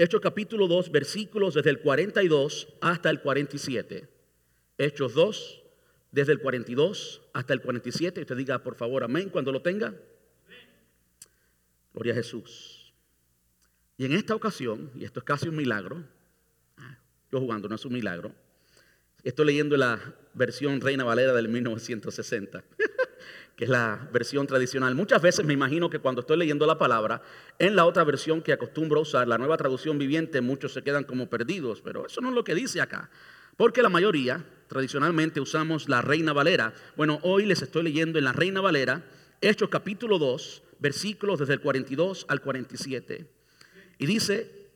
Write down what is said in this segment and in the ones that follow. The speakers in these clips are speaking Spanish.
Hechos capítulo 2, versículos desde el 42 hasta el 47. Hechos 2, desde el 42 hasta el 47. Usted diga, por favor, amén cuando lo tenga. Gloria a Jesús. Y en esta ocasión, y esto es casi un milagro, yo jugando, no es un milagro, estoy leyendo la versión Reina Valera del 1960. que es la versión tradicional. Muchas veces me imagino que cuando estoy leyendo la palabra, en la otra versión que acostumbro a usar, la nueva traducción viviente, muchos se quedan como perdidos, pero eso no es lo que dice acá. Porque la mayoría, tradicionalmente, usamos la Reina Valera. Bueno, hoy les estoy leyendo en la Reina Valera, Hechos capítulo 2, versículos desde el 42 al 47. Y dice,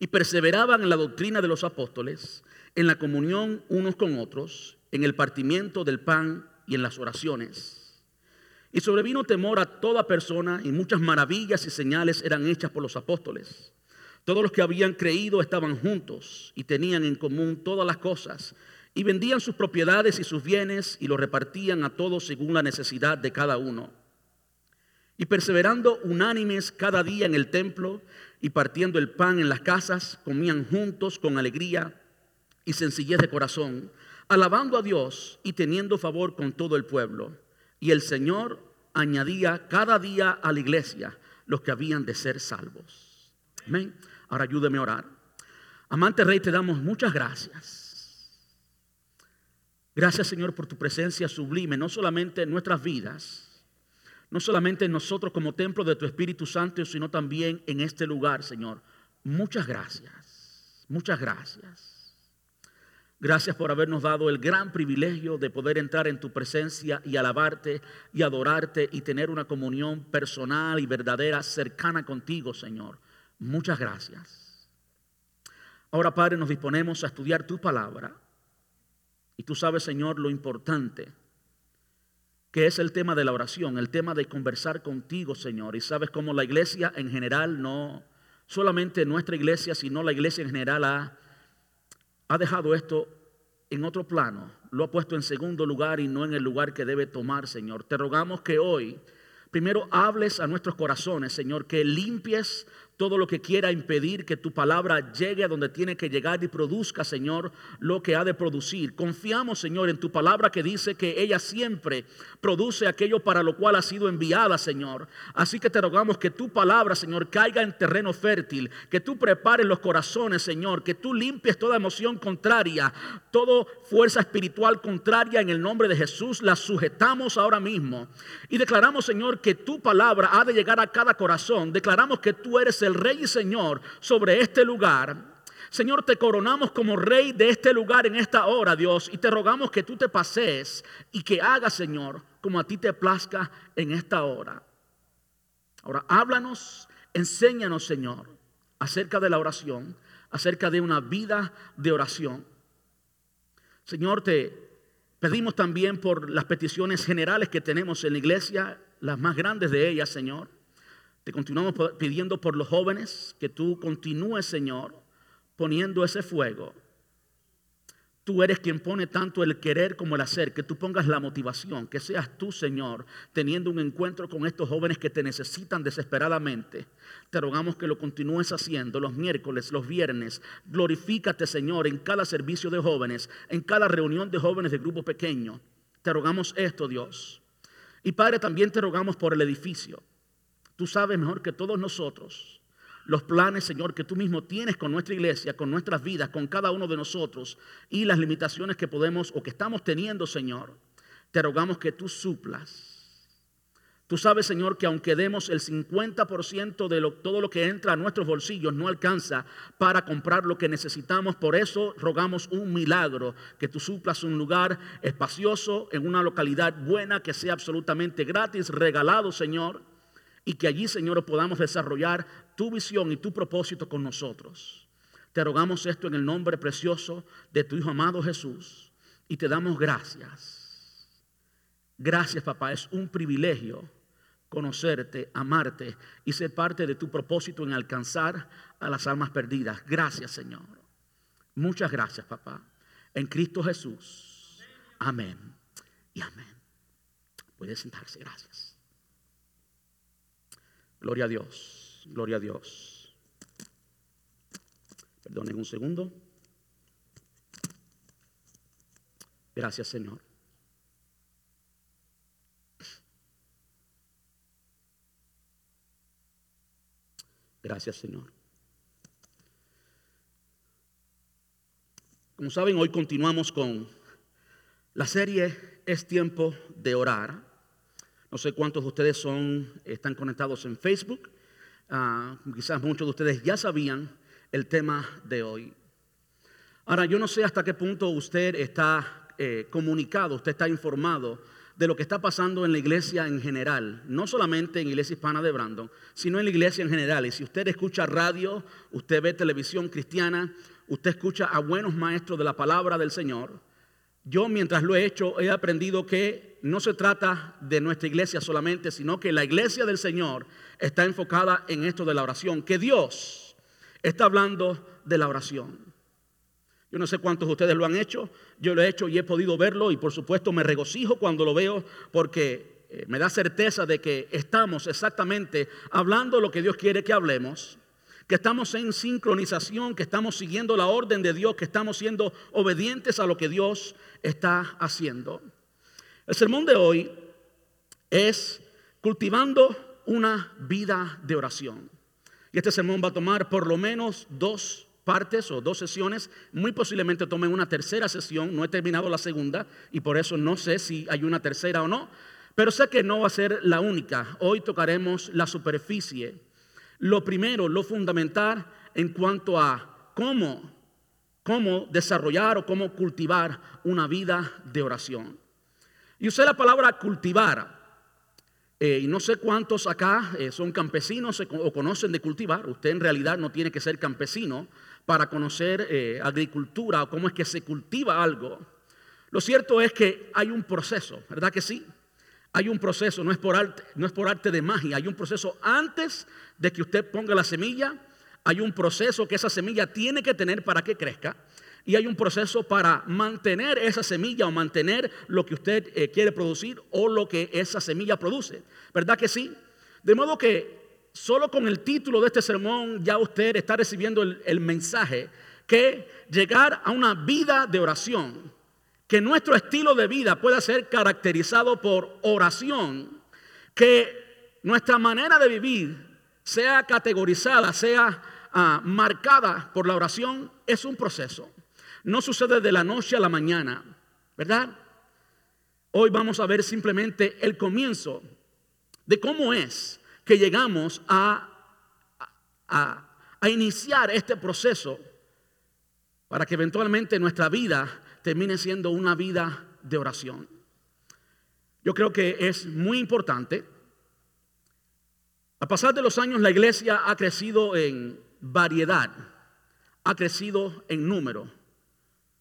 y perseveraban en la doctrina de los apóstoles, en la comunión unos con otros, en el partimiento del pan y en las oraciones. Y sobrevino temor a toda persona y muchas maravillas y señales eran hechas por los apóstoles. Todos los que habían creído estaban juntos y tenían en común todas las cosas y vendían sus propiedades y sus bienes y los repartían a todos según la necesidad de cada uno. Y perseverando unánimes cada día en el templo y partiendo el pan en las casas, comían juntos con alegría y sencillez de corazón, alabando a Dios y teniendo favor con todo el pueblo. Y el Señor añadía cada día a la iglesia los que habían de ser salvos. Amén. Ahora ayúdeme a orar. Amante Rey, te damos muchas gracias. Gracias Señor por tu presencia sublime, no solamente en nuestras vidas, no solamente en nosotros como templo de tu Espíritu Santo, sino también en este lugar, Señor. Muchas gracias, muchas gracias. Gracias por habernos dado el gran privilegio de poder entrar en tu presencia y alabarte y adorarte y tener una comunión personal y verdadera cercana contigo, Señor. Muchas gracias. Ahora, Padre, nos disponemos a estudiar tu palabra. Y tú sabes, Señor, lo importante que es el tema de la oración, el tema de conversar contigo, Señor. Y sabes cómo la iglesia en general, no solamente nuestra iglesia, sino la iglesia en general ha ha dejado esto en otro plano, lo ha puesto en segundo lugar y no en el lugar que debe tomar, Señor. Te rogamos que hoy primero hables a nuestros corazones, Señor, que limpies todo lo que quiera impedir que tu palabra llegue a donde tiene que llegar y produzca, Señor, lo que ha de producir. Confiamos, Señor, en tu palabra que dice que ella siempre produce aquello para lo cual ha sido enviada, Señor. Así que te rogamos que tu palabra, Señor, caiga en terreno fértil, que tú prepares los corazones, Señor, que tú limpies toda emoción contraria, toda fuerza espiritual contraria en el nombre de Jesús, la sujetamos ahora mismo. Y declaramos, Señor, que tu palabra ha de llegar a cada corazón. Declaramos que tú eres el Rey y Señor sobre este lugar. Señor, te coronamos como Rey de este lugar en esta hora, Dios, y te rogamos que tú te pases y que hagas, Señor, como a ti te plazca en esta hora. Ahora, háblanos, enséñanos, Señor, acerca de la oración, acerca de una vida de oración. Señor, te pedimos también por las peticiones generales que tenemos en la iglesia, las más grandes de ellas, Señor. Te continuamos pidiendo por los jóvenes que tú continúes, Señor, poniendo ese fuego. Tú eres quien pone tanto el querer como el hacer, que tú pongas la motivación, que seas tú, Señor, teniendo un encuentro con estos jóvenes que te necesitan desesperadamente. Te rogamos que lo continúes haciendo los miércoles, los viernes. Glorifícate, Señor, en cada servicio de jóvenes, en cada reunión de jóvenes de grupo pequeño. Te rogamos esto, Dios. Y Padre, también te rogamos por el edificio. Tú sabes mejor que todos nosotros los planes, Señor, que tú mismo tienes con nuestra iglesia, con nuestras vidas, con cada uno de nosotros y las limitaciones que podemos o que estamos teniendo, Señor. Te rogamos que tú suplas. Tú sabes, Señor, que aunque demos el 50% de todo lo que entra a nuestros bolsillos, no alcanza para comprar lo que necesitamos. Por eso rogamos un milagro, que tú suplas un lugar espacioso, en una localidad buena, que sea absolutamente gratis, regalado, Señor y que allí, Señor, podamos desarrollar tu visión y tu propósito con nosotros. Te rogamos esto en el nombre precioso de tu Hijo amado Jesús y te damos gracias. Gracias, papá. Es un privilegio conocerte, amarte y ser parte de tu propósito en alcanzar a las almas perdidas. Gracias, Señor. Muchas gracias, papá. En Cristo Jesús. Amén y amén. Puede sentarse. Gracias. Gloria a Dios, gloria a Dios. Perdonen un segundo. Gracias, Señor. Gracias, Señor. Como saben, hoy continuamos con la serie Es tiempo de orar. No sé cuántos de ustedes son, están conectados en Facebook. Ah, quizás muchos de ustedes ya sabían el tema de hoy. Ahora, yo no sé hasta qué punto usted está eh, comunicado, usted está informado de lo que está pasando en la iglesia en general, no solamente en Iglesia Hispana de Brandon, sino en la iglesia en general. Y si usted escucha radio, usted ve televisión cristiana, usted escucha a buenos maestros de la palabra del Señor, yo mientras lo he hecho he aprendido que no se trata de nuestra iglesia solamente, sino que la iglesia del Señor está enfocada en esto de la oración, que Dios está hablando de la oración. Yo no sé cuántos de ustedes lo han hecho, yo lo he hecho y he podido verlo y por supuesto me regocijo cuando lo veo porque eh, me da certeza de que estamos exactamente hablando lo que Dios quiere que hablemos, que estamos en sincronización, que estamos siguiendo la orden de Dios, que estamos siendo obedientes a lo que Dios está haciendo. El sermón de hoy es cultivando una vida de oración. Y este sermón va a tomar por lo menos dos partes o dos sesiones, muy posiblemente tomen una tercera sesión, no he terminado la segunda y por eso no sé si hay una tercera o no, pero sé que no va a ser la única. Hoy tocaremos la superficie, lo primero, lo fundamental en cuanto a cómo, cómo desarrollar o cómo cultivar una vida de oración. Y usé la palabra cultivar. Eh, y no sé cuántos acá eh, son campesinos o conocen de cultivar. Usted en realidad no tiene que ser campesino para conocer eh, agricultura o cómo es que se cultiva algo. Lo cierto es que hay un proceso, ¿verdad que sí? Hay un proceso, no es por arte, de magia, hay un proceso antes de que usted ponga la semilla, hay un proceso que esa semilla tiene que tener para que crezca y hay un proceso para mantener esa semilla o mantener lo que usted eh, quiere producir o lo que esa semilla produce. ¿Verdad que sí? De modo que solo con el título de este sermón ya usted está recibiendo el, mensaje que llegar a una vida de oración, que nuestro estilo de vida pueda ser caracterizado por oración, que nuestra manera de vivir sea categorizada, sea ah, marcada por la oración, es un proceso. No sucede de la noche a la mañana, ¿verdad? Hoy vamos a ver simplemente el comienzo de cómo es que llegamos a, a, iniciar este proceso para que eventualmente nuestra vida termine siendo una vida de oración. Yo creo que es muy importante. A pasar de los años la iglesia ha crecido en variedad, ha crecido en número.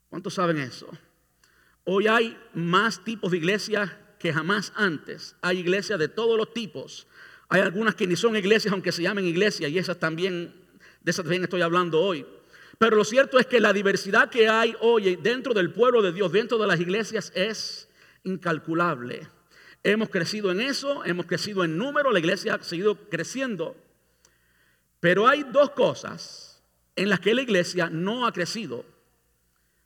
¿Cuántos saben eso? Hoy hay más tipos de iglesias que jamás antes. Hay iglesias de todos los tipos. Hay algunas que ni son iglesias, aunque se llamen iglesias, y esas también, de esas también estoy hablando hoy. Pero lo cierto es que la diversidad que hay hoy dentro del pueblo de Dios, dentro de las iglesias, es incalculable. Hemos crecido en eso, hemos crecido en número, la iglesia ha seguido creciendo. Pero hay dos cosas en las que la iglesia no ha crecido.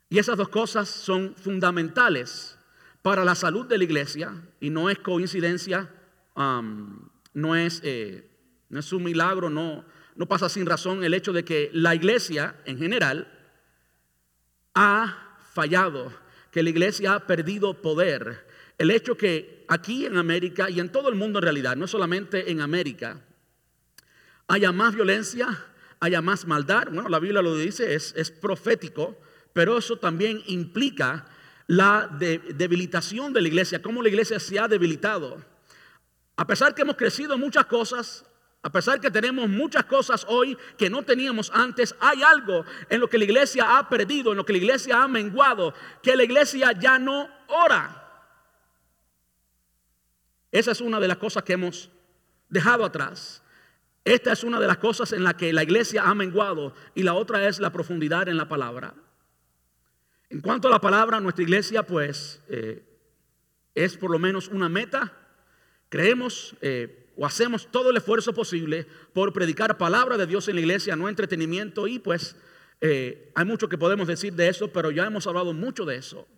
Y esas dos cosas son fundamentales para la salud de la iglesia y no es coincidencia no es, eh, no es un milagro, no, no pasa sin razón el hecho de que la iglesia en general ha fallado, que la iglesia ha perdido poder. El hecho que aquí en América y en todo el mundo en realidad, no solamente en América, haya más violencia, haya más maldad. Bueno, la Biblia lo dice, es, es profético, pero eso también implica la debilitación de la iglesia, cómo la iglesia se ha debilitado. A pesar que hemos crecido en muchas cosas, a pesar que tenemos muchas cosas hoy que no teníamos antes, hay algo en lo que la iglesia ha perdido, en lo que la iglesia ha menguado, que la iglesia ya no ora. Esa es una de las cosas que hemos dejado atrás. Esta es una de las cosas en las que la iglesia ha menguado y la otra es la profundidad en la palabra. En cuanto a la palabra, nuestra iglesia pues eh, es por lo menos una meta Creemos eh, o hacemos todo el esfuerzo posible por predicar palabra de Dios en la iglesia, no entretenimiento y pues Eh, hay mucho que podemos decir de eso, pero ya hemos hablado mucho de eso.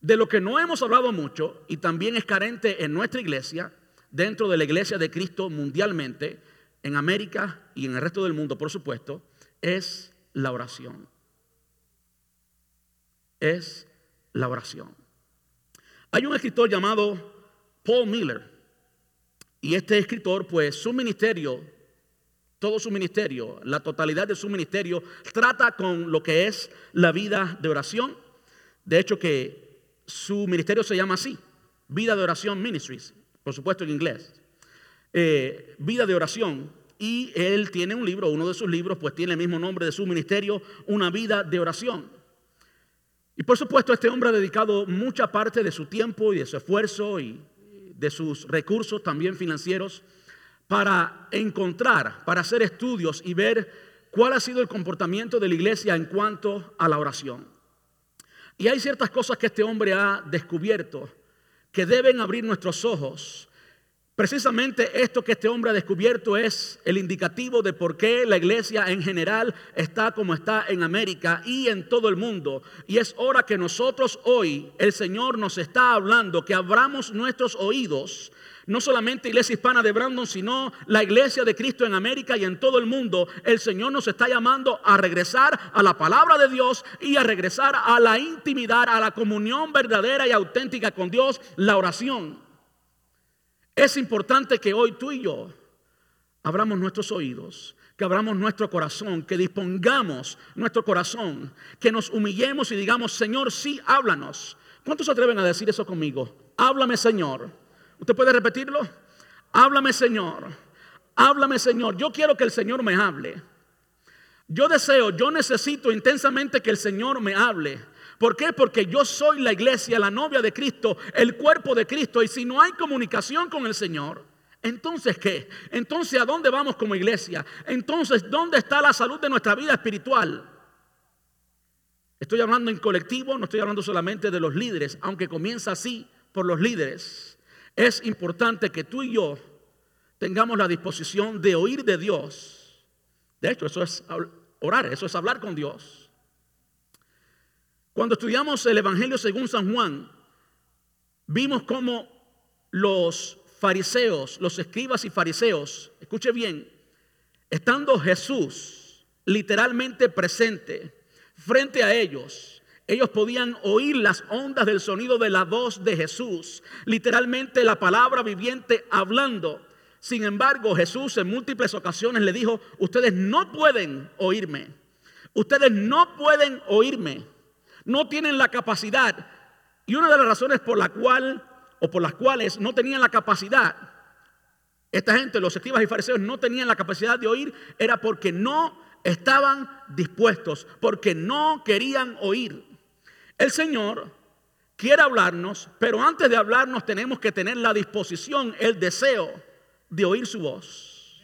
De lo que no hemos hablado mucho y también es carente en nuestra iglesia, dentro de la iglesia de Cristo mundialmente, en América y en el resto del mundo, por supuesto, es la oración. Es la oración. Hay un escritor llamado Paul Miller. Y este escritor, pues su ministerio, todo su ministerio, la totalidad de su ministerio, trata con lo que es la vida de oración. De hecho que su ministerio se llama así, Vida de Oración Ministries, por supuesto en inglés. Eh, vida de oración. Y él tiene un libro, uno de sus libros, pues tiene el mismo nombre de su ministerio, Una vida de oración. Y por supuesto este hombre ha dedicado mucha parte de su tiempo y de su esfuerzo y de sus recursos también financieros para encontrar, para hacer estudios y ver cuál ha sido el comportamiento de la iglesia en cuanto a la oración. Y hay ciertas cosas que este hombre ha descubierto que deben abrir nuestros ojos Precisamente esto que este hombre ha descubierto es el indicativo de por qué la iglesia en general está como está en América y en todo el mundo. Y es hora que nosotros hoy, el Señor nos está hablando, que abramos nuestros oídos, no solamente iglesia hispana de Brandon, sino la iglesia de Cristo en América y en todo el mundo. El Señor nos está llamando a regresar a la palabra de Dios y a regresar a la intimidad, a la comunión verdadera y auténtica con Dios, la oración. Es importante que hoy tú y yo abramos nuestros oídos, que abramos nuestro corazón, que dispongamos nuestro corazón, que nos humillemos y digamos, Señor, sí, háblanos. ¿Cuántos se atreven a decir eso conmigo? Háblame, Señor. ¿Usted puede repetirlo? Háblame, Señor. Háblame, Señor. Yo quiero que el Señor me hable. Yo deseo, yo necesito intensamente que el Señor me hable. ¿Por qué? Porque yo soy la iglesia, la novia de Cristo, el cuerpo de Cristo. Y si no hay comunicación con el Señor, entonces ¿qué? Entonces ¿a dónde vamos como iglesia? Entonces ¿dónde está la salud de nuestra vida espiritual? Estoy hablando en colectivo, no estoy hablando solamente de los líderes, aunque comienza así por los líderes. Es importante que tú y yo tengamos la disposición de oír de Dios. De hecho, eso es orar, eso es hablar con Dios. Cuando estudiamos el Evangelio según San Juan, vimos cómo los fariseos, los escribas y fariseos, escuche bien, estando Jesús literalmente presente frente a ellos, ellos podían oír las ondas del sonido de la voz de Jesús, literalmente la palabra viviente hablando. Sin embargo, Jesús en múltiples ocasiones le dijo, ustedes no pueden oírme, ustedes no pueden oírme no tienen la capacidad. Y una de las razones por la cual o por las cuales no tenían la capacidad, esta gente, los escribas y fariseos, no tenían la capacidad de oír, era porque no estaban dispuestos, porque no querían oír. El Señor quiere hablarnos, pero antes de hablarnos tenemos que tener la disposición, el deseo de oír su voz.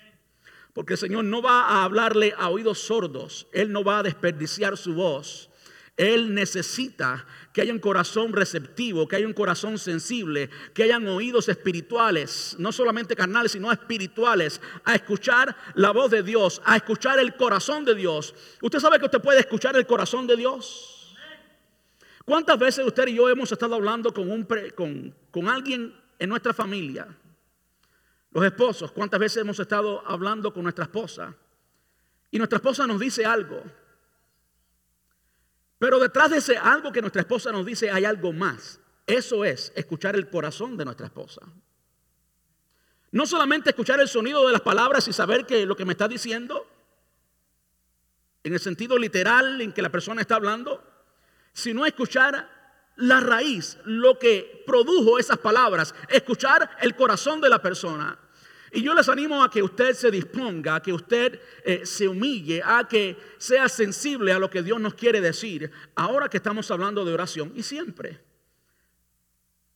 Porque el Señor no va a hablarle a oídos sordos, Él no va a desperdiciar su voz. Él necesita que haya un corazón receptivo, que haya un corazón sensible, que hayan oídos espirituales, no solamente carnales, sino espirituales, a escuchar la voz de Dios, a escuchar el corazón de Dios. ¿Usted sabe que usted puede escuchar el corazón de Dios? ¿Cuántas veces usted y yo hemos estado hablando con, un con, con alguien en nuestra familia? Los esposos, ¿cuántas veces hemos estado hablando con nuestra esposa? Y nuestra esposa nos dice algo. Pero detrás de ese algo que nuestra esposa nos dice hay algo más. Eso es escuchar el corazón de nuestra esposa. No solamente escuchar el sonido de las palabras y saber que lo que me está diciendo, en el sentido literal en que la persona está hablando, sino escuchar la raíz, lo que produjo esas palabras, escuchar el corazón de la persona. Y yo les animo a que usted se disponga, a que usted eh, se humille, a que sea sensible a lo que Dios nos quiere decir. Ahora que estamos hablando de oración y siempre.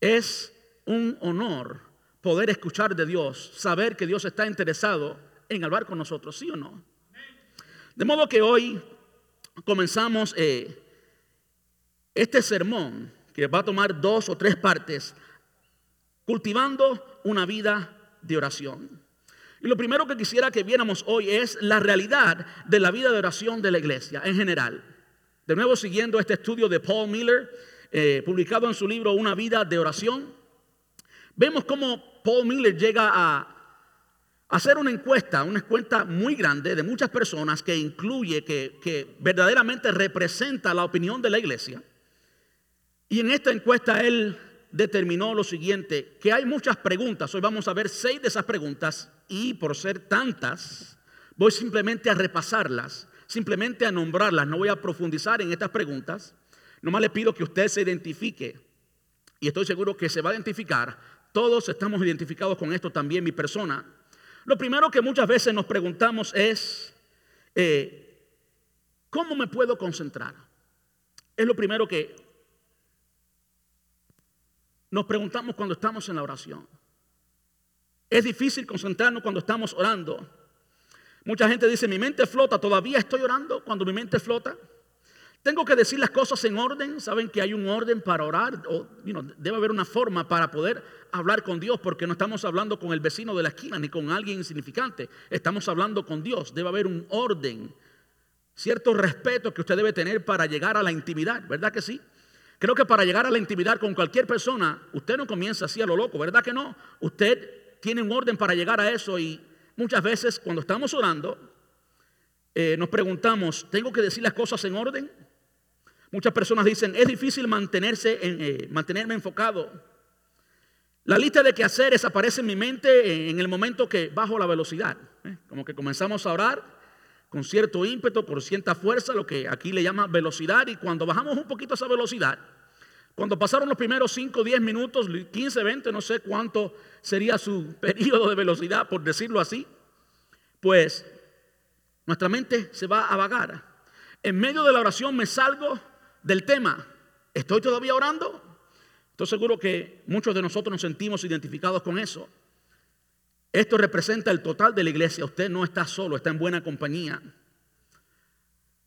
Es un honor poder escuchar de Dios, saber que Dios está interesado en hablar con nosotros, ¿sí o no? De modo que hoy comenzamos eh, este sermón que va a tomar dos o tres partes, cultivando una vida de oración. Y lo primero que quisiera que viéramos hoy es la realidad de la vida de oración de la iglesia en general. De nuevo, siguiendo este estudio de Paul Miller, eh, publicado en su libro Una vida de oración, vemos cómo Paul Miller llega a hacer una encuesta, una encuesta muy grande de muchas personas que incluye, que, que verdaderamente representa la opinión de la iglesia. Y en esta encuesta él determinó lo siguiente, que hay muchas preguntas, hoy vamos a ver seis de esas preguntas y por ser tantas, voy simplemente a repasarlas, simplemente a nombrarlas, no voy a profundizar en estas preguntas, nomás le pido que usted se identifique y estoy seguro que se va a identificar, todos estamos identificados con esto también, mi persona. Lo primero que muchas veces nos preguntamos es, eh, ¿cómo me puedo concentrar? Es lo primero que nos preguntamos cuando estamos en la oración. Es difícil concentrarnos cuando estamos orando. Mucha gente dice, mi mente flota, todavía estoy orando cuando mi mente flota. Tengo que decir las cosas en orden. Saben que hay un orden para orar. O, debe haber una forma para poder hablar con Dios, porque no estamos hablando con el vecino de la esquina ni con alguien insignificante. Estamos hablando con Dios. Debe haber un orden, cierto respeto que usted debe tener para llegar a la intimidad, ¿verdad que sí? Creo que para llegar a la intimidad con cualquier persona, usted no comienza así a lo loco, ¿verdad que no? Usted tiene un orden para llegar a eso y muchas veces cuando estamos orando, eh, nos preguntamos, ¿tengo que decir las cosas en orden? Muchas personas dicen, es difícil mantenerse en, eh, mantenerme enfocado. La lista de quehaceres aparece en mi mente en el momento que bajo la velocidad. ¿eh? Como que comenzamos a orar con cierto ímpetu, por cierta fuerza, lo que aquí le llama velocidad. Y cuando bajamos un poquito esa velocidad, cuando pasaron los primeros 5, 10 minutos, 15, 20, no sé cuánto sería su periodo de velocidad, por decirlo así, pues nuestra mente se va a vagar. En medio de la oración me salgo del tema. ¿Estoy todavía orando? Estoy seguro que muchos de nosotros nos sentimos identificados con eso. Esto representa el total de la iglesia. Usted no está solo, está en buena compañía.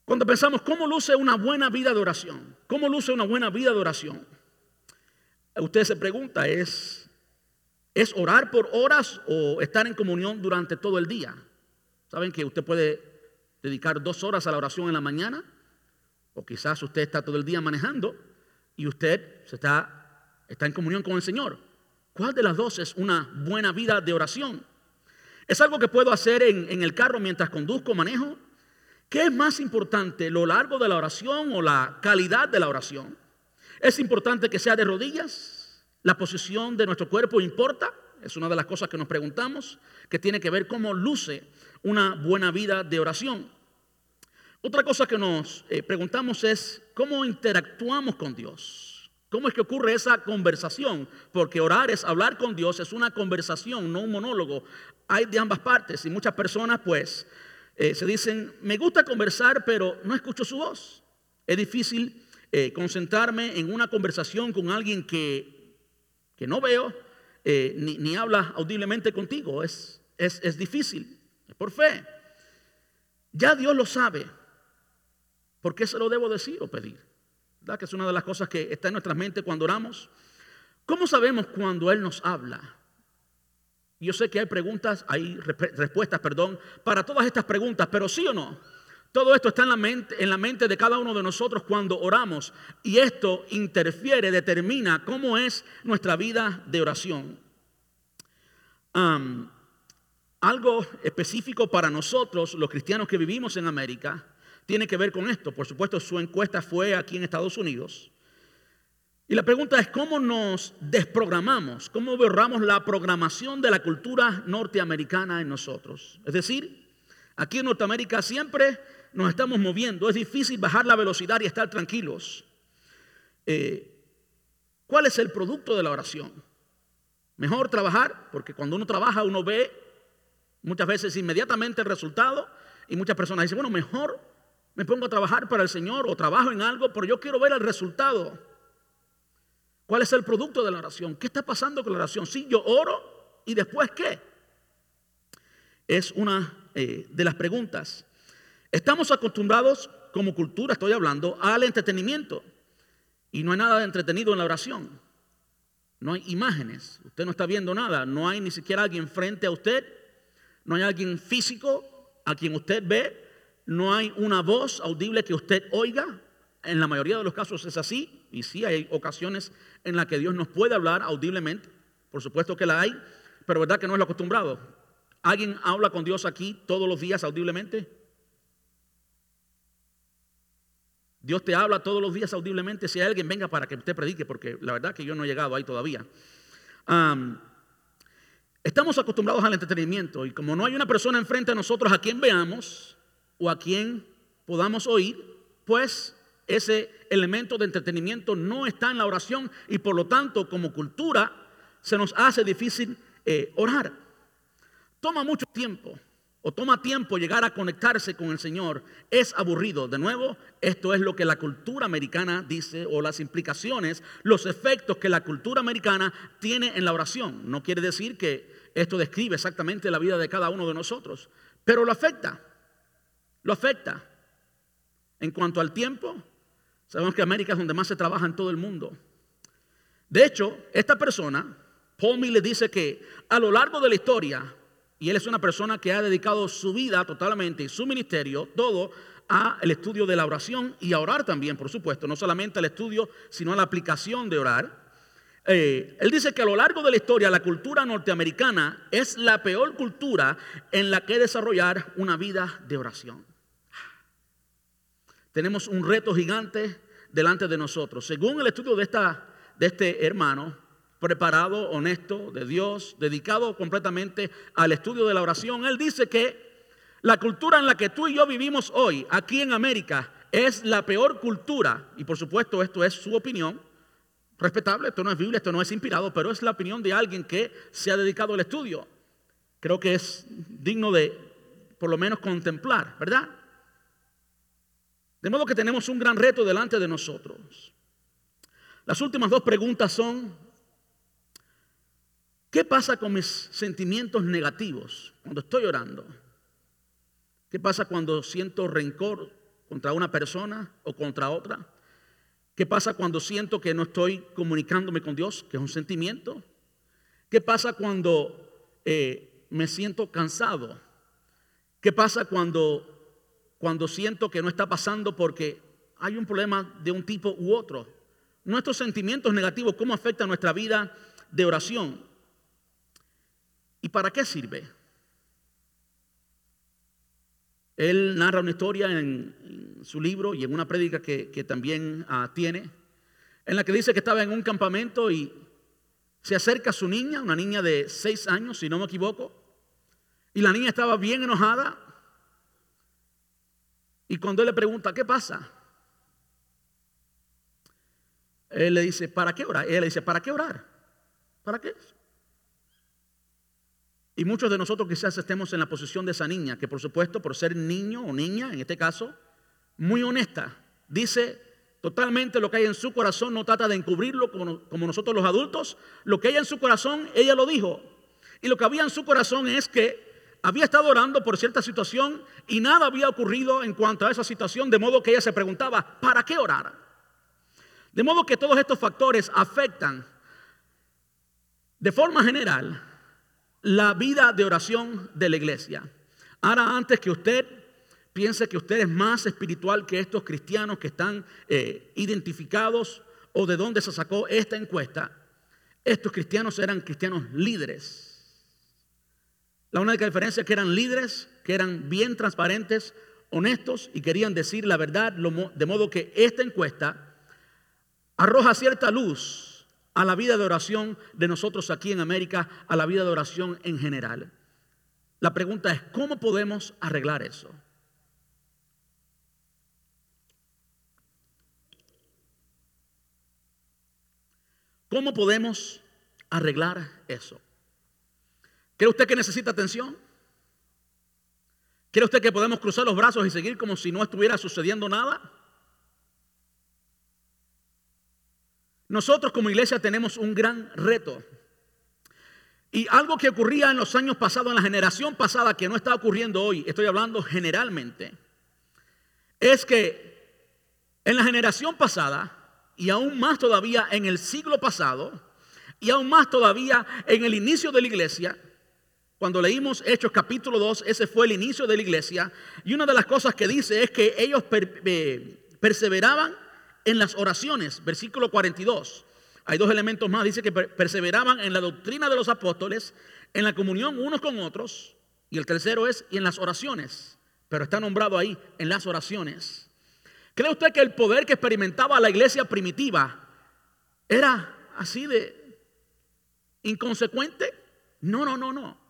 Cuando pensamos cómo luce una buena vida de oración, cómo luce una buena vida de oración, usted se pregunta, ¿es, ¿es orar por horas o estar en comunión durante todo el día? ¿Saben que usted puede dedicar dos horas a la oración en la mañana? O quizás usted está todo el día manejando y usted se está, está en comunión con el Señor. ¿Cuál de las dos es una buena vida de oración? ¿Es algo que puedo hacer en, el carro mientras conduzco, manejo? ¿Qué es más importante, lo largo de la oración o la calidad de la oración? ¿Es importante que sea de rodillas? ¿La posición de nuestro cuerpo importa? Es una de las cosas que nos preguntamos, que tiene que ver cómo luce una buena vida de oración. Otra cosa que nos eh, preguntamos es cómo interactuamos con Dios. ¿Cómo es que ocurre esa conversación? Porque orar es hablar con Dios, es una conversación, no un monólogo. Hay de ambas partes y muchas personas pues eh, se dicen, me gusta conversar pero no escucho su voz. Es difícil eh, concentrarme en una conversación con alguien que, que no veo ni, ni, habla audiblemente contigo. Es, es, es difícil, es por fe. Ya Dios lo sabe. ¿Por qué se lo debo decir o pedir? ¿Verdad? Que es una de las cosas que está en nuestra mente cuando oramos. ¿Cómo sabemos cuando Él nos habla? Yo sé que hay preguntas, hay respuestas, perdón, para todas estas preguntas, pero sí o no. Todo esto está en la mente, en la mente de cada uno de nosotros cuando oramos y esto interfiere, determina cómo es nuestra vida de oración. algo específico para nosotros, los cristianos que vivimos en América, tiene que ver con esto. Por supuesto, su encuesta fue aquí en Estados Unidos. Y la pregunta es, ¿cómo nos desprogramamos? ¿Cómo borramos la programación de la cultura norteamericana en nosotros? Es decir, aquí en Norteamérica siempre nos estamos moviendo. Es difícil bajar la velocidad y estar tranquilos. Eh, ¿Cuál es el producto de la oración? Mejor trabajar, porque cuando uno trabaja uno ve muchas veces inmediatamente el resultado y muchas personas dicen, bueno, mejor me pongo a trabajar para el Señor o trabajo en algo, pero yo quiero ver el resultado. ¿Cuál es el producto de la oración? ¿Qué está pasando con la oración? Sí, yo oro y después qué? Es una eh, de las preguntas. Estamos acostumbrados como cultura, estoy hablando, al entretenimiento. Y no hay nada de entretenido en la oración. No hay imágenes. Usted no está viendo nada. No hay ni siquiera alguien frente a usted. no hay alguien físico a quien usted ve, no hay una voz audible que usted oiga. En la mayoría de los casos es así, y sí hay ocasiones en las que Dios nos puede hablar audiblemente, por supuesto que la hay, pero verdad que no es lo acostumbrado. ¿Alguien habla con Dios aquí todos los días audiblemente? Dios te habla todos los días audiblemente. Si hay alguien, venga para que usted predique, porque la verdad que yo no he llegado ahí todavía. estamos acostumbrados al entretenimiento y como no hay una persona enfrente a nosotros a quien veamos o a quien podamos oír, pues ese elemento de entretenimiento no está en la oración y por lo tanto como cultura se nos hace difícil eh, orar. Toma mucho tiempo o toma tiempo llegar a conectarse con el Señor, es aburrido. De nuevo, esto es lo que la cultura americana dice o las implicaciones, los efectos que la cultura americana tiene en la oración. No quiere decir que esto describe exactamente la vida de cada uno de nosotros, pero lo afecta, lo afecta. En cuanto al tiempo, sabemos que América es donde más se trabaja en todo el mundo. De hecho, esta persona, Paul le dice que a lo largo de la historia, y él es una persona que ha dedicado su vida totalmente y su ministerio, todo al estudio de la oración y a orar también, por supuesto, no solamente al estudio, sino a la aplicación de orar. Eh, él dice que a lo largo de la historia la cultura norteamericana es la peor cultura en la que desarrollar una vida de oración. Tenemos un reto gigante delante de nosotros. Según el estudio de, esta, de este hermano, preparado, honesto, de Dios, dedicado completamente al estudio de la oración. Él dice que la cultura en la que tú y yo vivimos hoy, aquí en América, es la peor cultura. Y por supuesto esto es su opinión. Respetable, esto no es Biblia, esto no es inspirado, pero es la opinión de alguien que se ha dedicado al estudio. Creo que es digno de por lo menos contemplar, ¿verdad? De modo que tenemos un gran reto delante de nosotros. Las últimas dos preguntas son, ¿Qué pasa con mis sentimientos negativos cuando estoy orando? ¿Qué pasa cuando siento rencor contra una persona o contra otra? ¿Qué pasa cuando siento que no estoy comunicándome con Dios, que es un sentimiento? ¿Qué pasa cuando eh, me siento cansado? ¿Qué pasa cuando, cuando siento que no está pasando porque hay un problema de un tipo u otro? Nuestros sentimientos negativos, ¿cómo afectan nuestra vida de oración? ¿Y para qué sirve? Él narra una historia en, su libro y en una prédica que, también ah, tiene, en la que dice que estaba en un campamento y se acerca a su niña, una niña de seis años, si no me equivoco, y la niña estaba bien enojada. Y cuando él le pregunta, ¿qué pasa? Él le dice, ¿para qué orar? Él le dice, ¿para qué orar? ¿Para qué? Y muchos de nosotros quizás estemos en la posición de esa niña, que por supuesto, por ser niño o niña, en este caso, muy honesta, dice totalmente lo que hay en su corazón, no trata de encubrirlo como, como nosotros los adultos, lo que hay en su corazón, ella lo dijo. Y lo que había en su corazón es que había estado orando por cierta situación y nada había ocurrido en cuanto a esa situación, de modo que ella se preguntaba, ¿para qué orar? De modo que todos estos factores afectan de forma general la vida de oración de la iglesia. Ahora, antes que usted piense que usted es más espiritual que estos cristianos que están eh, identificados o de dónde se sacó esta encuesta, estos cristianos eran cristianos líderes. La única diferencia es que eran líderes, que eran bien transparentes, honestos y querían decir la verdad, de modo que esta encuesta arroja cierta luz a la vida de oración de nosotros aquí en América, a la vida de oración en general. La pregunta es, ¿cómo podemos arreglar eso? ¿Cómo podemos arreglar eso? ¿Cree usted que necesita atención? ¿Cree usted que podemos cruzar los brazos y seguir como si no estuviera sucediendo nada? Nosotros como iglesia tenemos un gran reto. Y algo que ocurría en los años pasados, en la generación pasada, que no está ocurriendo hoy, estoy hablando generalmente, es que en la generación pasada, y aún más todavía en el siglo pasado, y aún más todavía en el inicio de la iglesia, Cuando leímos Hechos capítulo 2, ese fue el inicio de la iglesia. Y una de las cosas que dice es que ellos eh, perseveraban en las oraciones, versículo 42. Hay dos elementos más, dice que perseveraban en la doctrina de los apóstoles, en la comunión unos con otros, y el tercero es y en las oraciones, pero está nombrado ahí en las oraciones. ¿Cree usted que el poder que experimentaba la iglesia primitiva era así de inconsecuente? No, no, no, no.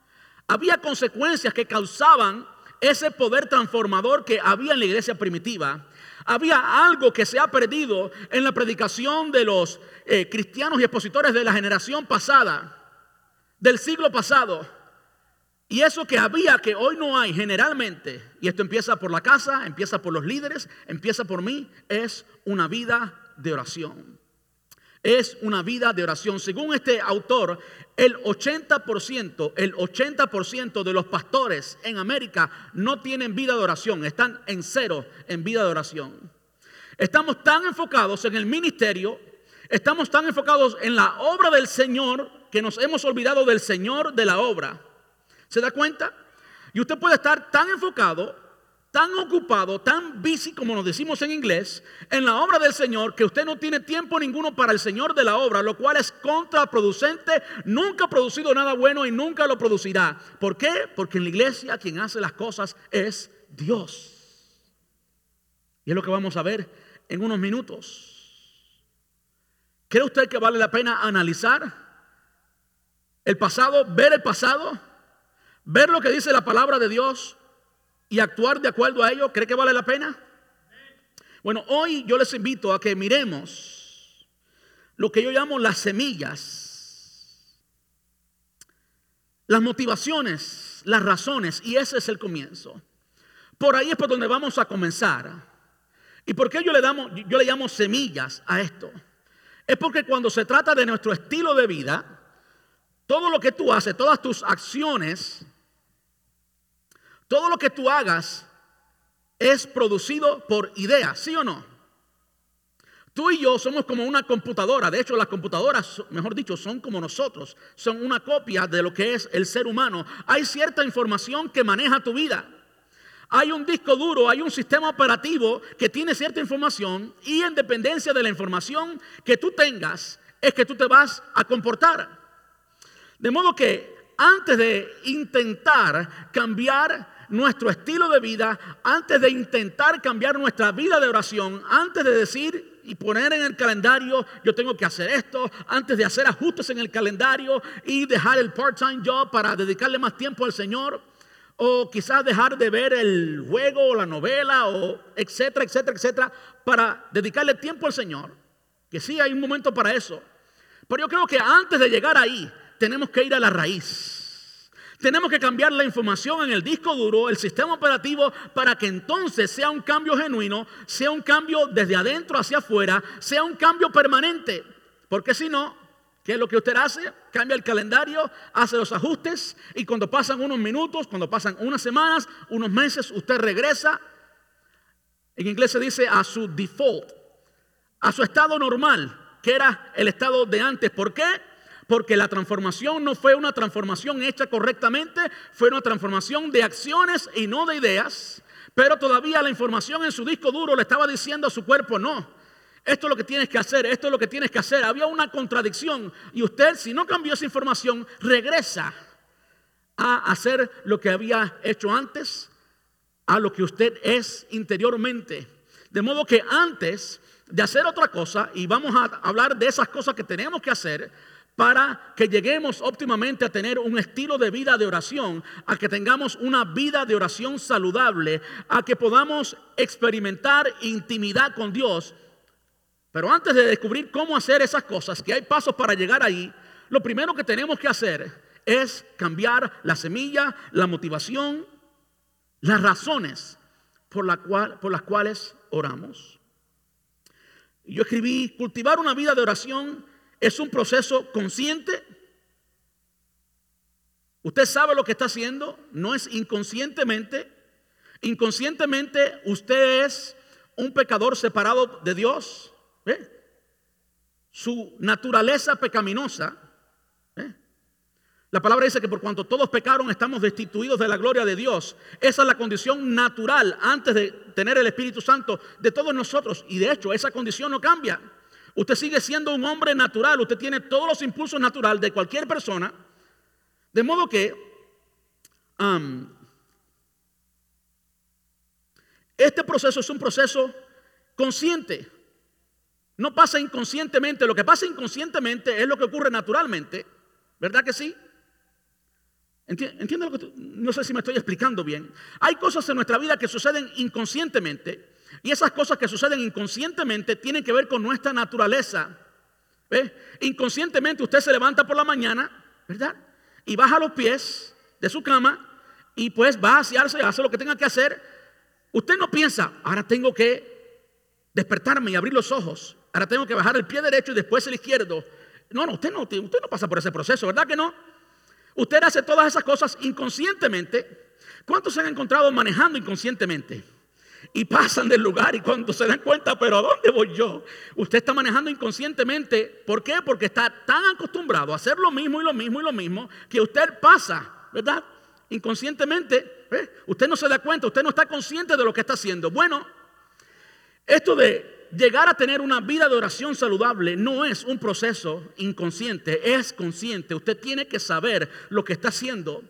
Había consecuencias que causaban ese poder transformador que había en la iglesia primitiva. Había algo que se ha perdido en la predicación de los eh, cristianos y expositores de la generación pasada, del siglo pasado. Y eso que había que hoy no hay generalmente, y esto empieza por la casa, empieza por los líderes, empieza por mí, es una vida de oración. Es una vida de oración. Según este autor, el 80%, el 80% de los pastores en América no tienen vida de oración, están en cero en vida de oración. Estamos tan enfocados en el ministerio, estamos tan enfocados en la obra del Señor que nos hemos olvidado del Señor de la obra. ¿Se da cuenta? Y usted puede estar tan enfocado tan ocupado, tan busy, como nos decimos en inglés, en la obra del Señor, que usted no tiene tiempo ninguno para el Señor de la obra, lo cual es contraproducente, nunca ha producido nada bueno y nunca lo producirá. ¿Por qué? Porque en la iglesia quien hace las cosas es Dios. Y es lo que vamos a ver en unos minutos. ¿Cree usted que vale la pena analizar el pasado, ver el pasado, ver lo que dice la palabra de Dios? Y actuar de acuerdo a ello, ¿cree que vale la pena? Bueno, hoy yo les invito a que miremos lo que yo llamo las semillas, las motivaciones, las razones, y ese es el comienzo. Por ahí es por donde vamos a comenzar. ¿Y por qué yo le, damos, yo le llamo semillas a esto? Es porque cuando se trata de nuestro estilo de vida, todo lo que tú haces, todas tus acciones, todo lo que tú hagas es producido por ideas, ¿sí o no? Tú y yo somos como una computadora. De hecho, las computadoras, mejor dicho, son como nosotros. Son una copia de lo que es el ser humano. Hay cierta información que maneja tu vida. Hay un disco duro, hay un sistema operativo que tiene cierta información y en dependencia de la información que tú tengas es que tú te vas a comportar. De modo que antes de intentar cambiar nuestro estilo de vida, antes de intentar cambiar nuestra vida de oración, antes de decir y poner en el calendario, yo tengo que hacer esto, antes de hacer ajustes en el calendario y dejar el part-time job para dedicarle más tiempo al Señor, o quizás dejar de ver el juego o la novela, o etcétera, etcétera, etcétera, para dedicarle tiempo al Señor. Que sí, hay un momento para eso. Pero yo creo que antes de llegar ahí, tenemos que ir a la raíz. Tenemos que cambiar la información en el disco duro, el sistema operativo, para que entonces sea un cambio genuino, sea un cambio desde adentro hacia afuera, sea un cambio permanente. Porque si no, ¿qué es lo que usted hace? Cambia el calendario, hace los ajustes y cuando pasan unos minutos, cuando pasan unas semanas, unos meses, usted regresa. En inglés se dice a su default, a su estado normal, que era el estado de antes. ¿Por qué? Porque la transformación no fue una transformación hecha correctamente, fue una transformación de acciones y no de ideas. Pero todavía la información en su disco duro le estaba diciendo a su cuerpo, no, esto es lo que tienes que hacer, esto es lo que tienes que hacer. Había una contradicción y usted si no cambió esa información, regresa a hacer lo que había hecho antes, a lo que usted es interiormente. De modo que antes de hacer otra cosa, y vamos a hablar de esas cosas que tenemos que hacer, para que lleguemos óptimamente a tener un estilo de vida de oración, a que tengamos una vida de oración saludable, a que podamos experimentar intimidad con Dios. Pero antes de descubrir cómo hacer esas cosas, que hay pasos para llegar ahí, lo primero que tenemos que hacer es cambiar la semilla, la motivación, las razones por, por las cuales oramos. Yo escribí, cultivar una vida de oración es un proceso consciente. Usted sabe lo que está haciendo, no es inconscientemente. Inconscientemente usted es un pecador separado de Dios. Su naturaleza pecaminosa La palabra dice que por cuanto todos pecaron estamos destituidos de la gloria de Dios. Esa es la condición natural antes de tener el Espíritu Santo de todos nosotros. Y de hecho esa condición no cambia. Usted sigue siendo un hombre natural. Usted tiene todos los impulsos naturales de cualquier persona. De modo que este proceso es un proceso consciente. No pasa inconscientemente. Lo que pasa inconscientemente es lo que ocurre naturalmente. ¿Verdad que sí? ¿Entiende lo que No sé si me estoy explicando bien. Hay cosas en nuestra vida que suceden inconscientemente y esas cosas que suceden inconscientemente tienen que ver con nuestra naturaleza. ¿Ve? Inconscientemente usted se levanta por la mañana, ¿verdad? Y baja los pies de su cama y pues va a asearse, hace lo que tenga que hacer. Usted no piensa, ahora tengo que despertarme y abrir los ojos. Ahora tengo que bajar el pie derecho y después el izquierdo. No, no, usted no, usted no pasa por ese proceso, ¿verdad que no? Usted hace todas esas cosas inconscientemente. ¿Cuántos se han encontrado manejando inconscientemente? Y pasan del lugar y cuando se dan cuenta, pero ¿a dónde voy yo? Usted está manejando inconscientemente. ¿Por qué? Porque está tan acostumbrado a hacer lo mismo y lo mismo y lo mismo que usted pasa, ¿verdad? Inconscientemente. ¿eh? Usted no se da cuenta, usted no está consciente de lo que está haciendo. Bueno, esto de llegar a tener una vida de oración saludable no es un proceso inconsciente, es consciente. Usted tiene que saber lo que está haciendo.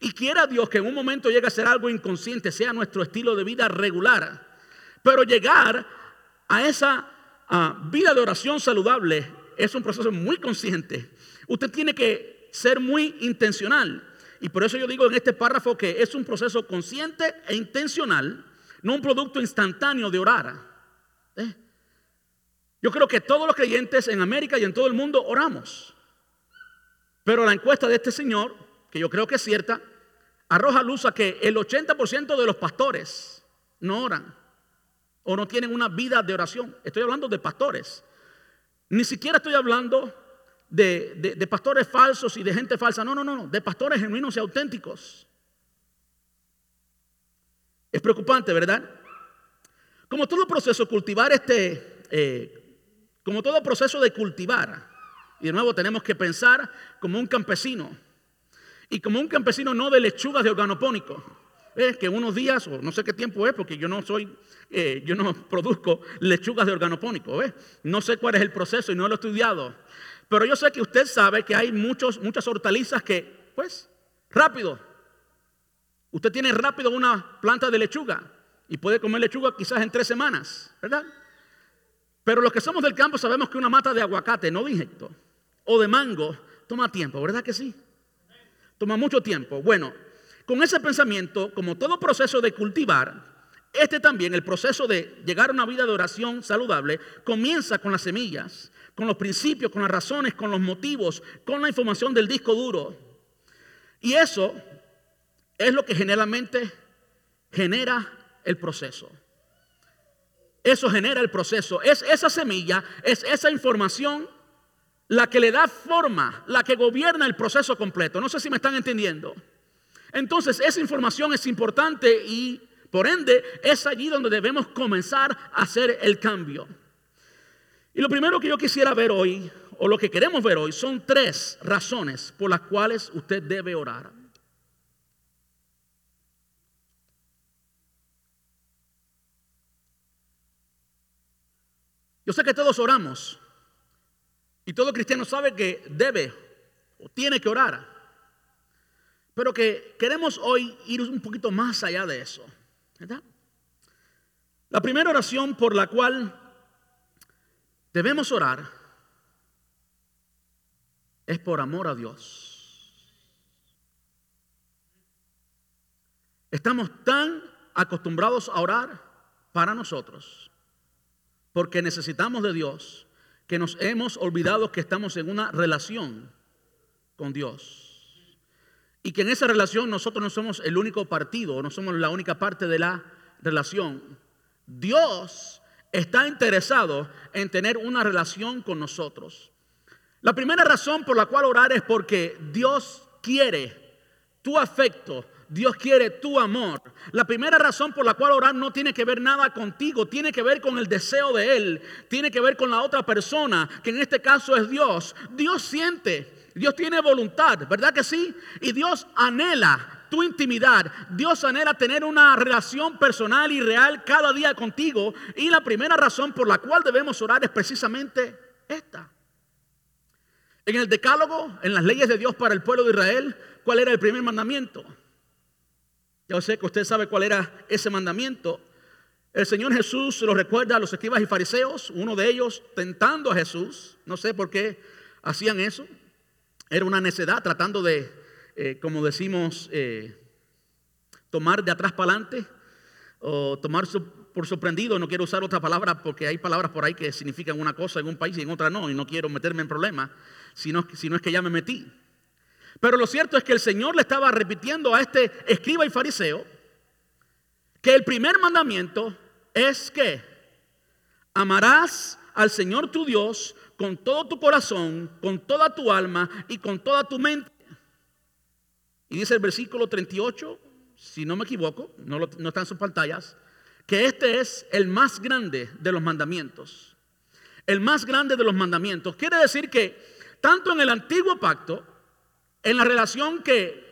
Y quiera Dios que en un momento llegue a ser algo inconsciente, sea nuestro estilo de vida regular. Pero llegar a esa vida de oración saludable es un proceso muy consciente. Usted tiene que ser muy intencional. Y por eso yo digo en este párrafo que es un proceso consciente e intencional, no un producto instantáneo de orar. ¿Eh? Yo creo que todos los creyentes en América y en todo el mundo oramos. Pero la encuesta de este señor, que yo creo que es cierta, arroja luz a que el 80% de los pastores no oran o no tienen una vida de oración. Estoy hablando de pastores. Ni siquiera estoy hablando de, de pastores falsos y de gente falsa. No, no, no. De pastores genuinos y auténticos. Es preocupante, ¿verdad? Como todo proceso, cultivar este, eh, como todo proceso de cultivar, y de nuevo tenemos que pensar como un campesino, y como un campesino no de lechugas de organopónico, es que unos días, o no sé qué tiempo es, porque yo no soy, eh, yo no produzco lechugas de organopónico, ¿ves? no sé cuál es el proceso y no lo he estudiado, pero yo sé que usted sabe que hay muchos, muchas hortalizas que, pues, rápido, usted tiene rápido una planta de lechuga y puede comer lechuga quizás en tres semanas, ¿verdad? Pero los que somos del campo sabemos que una mata de aguacate no digecto o de mango toma tiempo, ¿verdad que sí? Toma mucho tiempo. Bueno, con ese pensamiento, como todo proceso de cultivar, este también, el proceso de llegar a una vida de oración saludable, comienza con las semillas, con los principios, con las razones, con los motivos, con la información del disco duro. Y eso es lo que generalmente genera el proceso. Eso genera el proceso. Es esa semilla, es esa información la que le da forma, la que gobierna el proceso completo. No sé si me están entendiendo. Entonces, esa información es importante y por ende es allí donde debemos comenzar a hacer el cambio. Y lo primero que yo quisiera ver hoy, o lo que queremos ver hoy, son tres razones por las cuales usted debe orar. Yo sé que todos oramos y todo cristiano sabe que debe o tiene que orar, pero que queremos hoy ir un poquito más allá de eso. ¿verdad? La primera oración por la cual debemos orar es por amor a Dios. Estamos tan acostumbrados a orar para nosotros porque necesitamos de Dios, que nos hemos olvidado que estamos en una relación con Dios. Y que en esa relación nosotros no somos el único partido, no somos la única parte de la relación. Dios está interesado en tener una relación con nosotros. La primera razón por la cual orar es porque Dios quiere tu afecto, Dios quiere tu amor. La primera razón por la cual orar no tiene que ver nada contigo, tiene que ver con el deseo de Él, tiene que ver con la otra persona, que en este caso es Dios. Dios siente Dios tiene voluntad, ¿verdad que sí? Y Dios anhela tu intimidad. Dios anhela tener una relación personal y real cada día contigo. Y la primera razón por la cual debemos orar es precisamente esta. En el decálogo, en las leyes de Dios para el pueblo de Israel, ¿cuál era el primer mandamiento? Ya sé que usted sabe cuál era ese mandamiento. El Señor Jesús lo recuerda a los escribas y fariseos, uno de ellos tentando a Jesús. No sé por qué hacían eso. Era una necedad tratando de, eh, como decimos, eh, tomar de atrás para adelante o tomar por sorprendido. No quiero usar otra palabra porque hay palabras por ahí que significan una cosa en un país y en otra no. Y no quiero meterme en problemas, sino, sino es que ya me metí. Pero lo cierto es que el Señor le estaba repitiendo a este escriba y fariseo que el primer mandamiento es que amarás al Señor tu Dios con todo tu corazón, con toda tu alma y con toda tu mente. Y dice el versículo 38, si no me equivoco, no, no está en sus pantallas, que este es el más grande de los mandamientos. El más grande de los mandamientos. Quiere decir que tanto en el antiguo pacto, en la relación que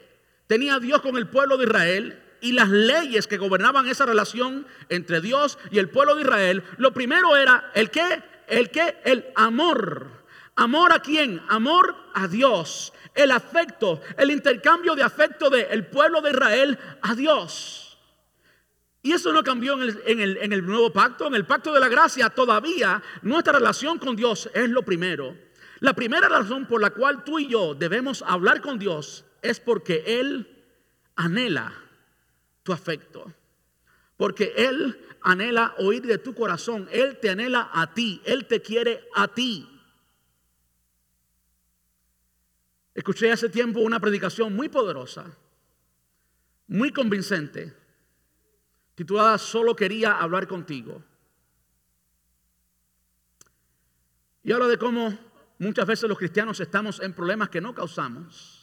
tenía Dios con el pueblo de Israel, y las leyes que gobernaban esa relación entre Dios y el pueblo de Israel, lo primero era el que, el que, el amor. ¿Amor a quién? Amor a Dios. El afecto, el intercambio de afecto del pueblo de Israel a Dios. Y eso no cambió en el, en, el, en el nuevo pacto. En el pacto de la gracia todavía nuestra relación con Dios es lo primero. La primera razón por la cual tú y yo debemos hablar con Dios es porque Él anhela afecto. Porque Él anhela oír de tu corazón. Él te anhela a ti. Él te quiere a ti. Escuché hace tiempo una predicación muy poderosa, muy convincente, titulada Solo quería hablar contigo. Y habla de cómo muchas veces los cristianos estamos en problemas que no causamos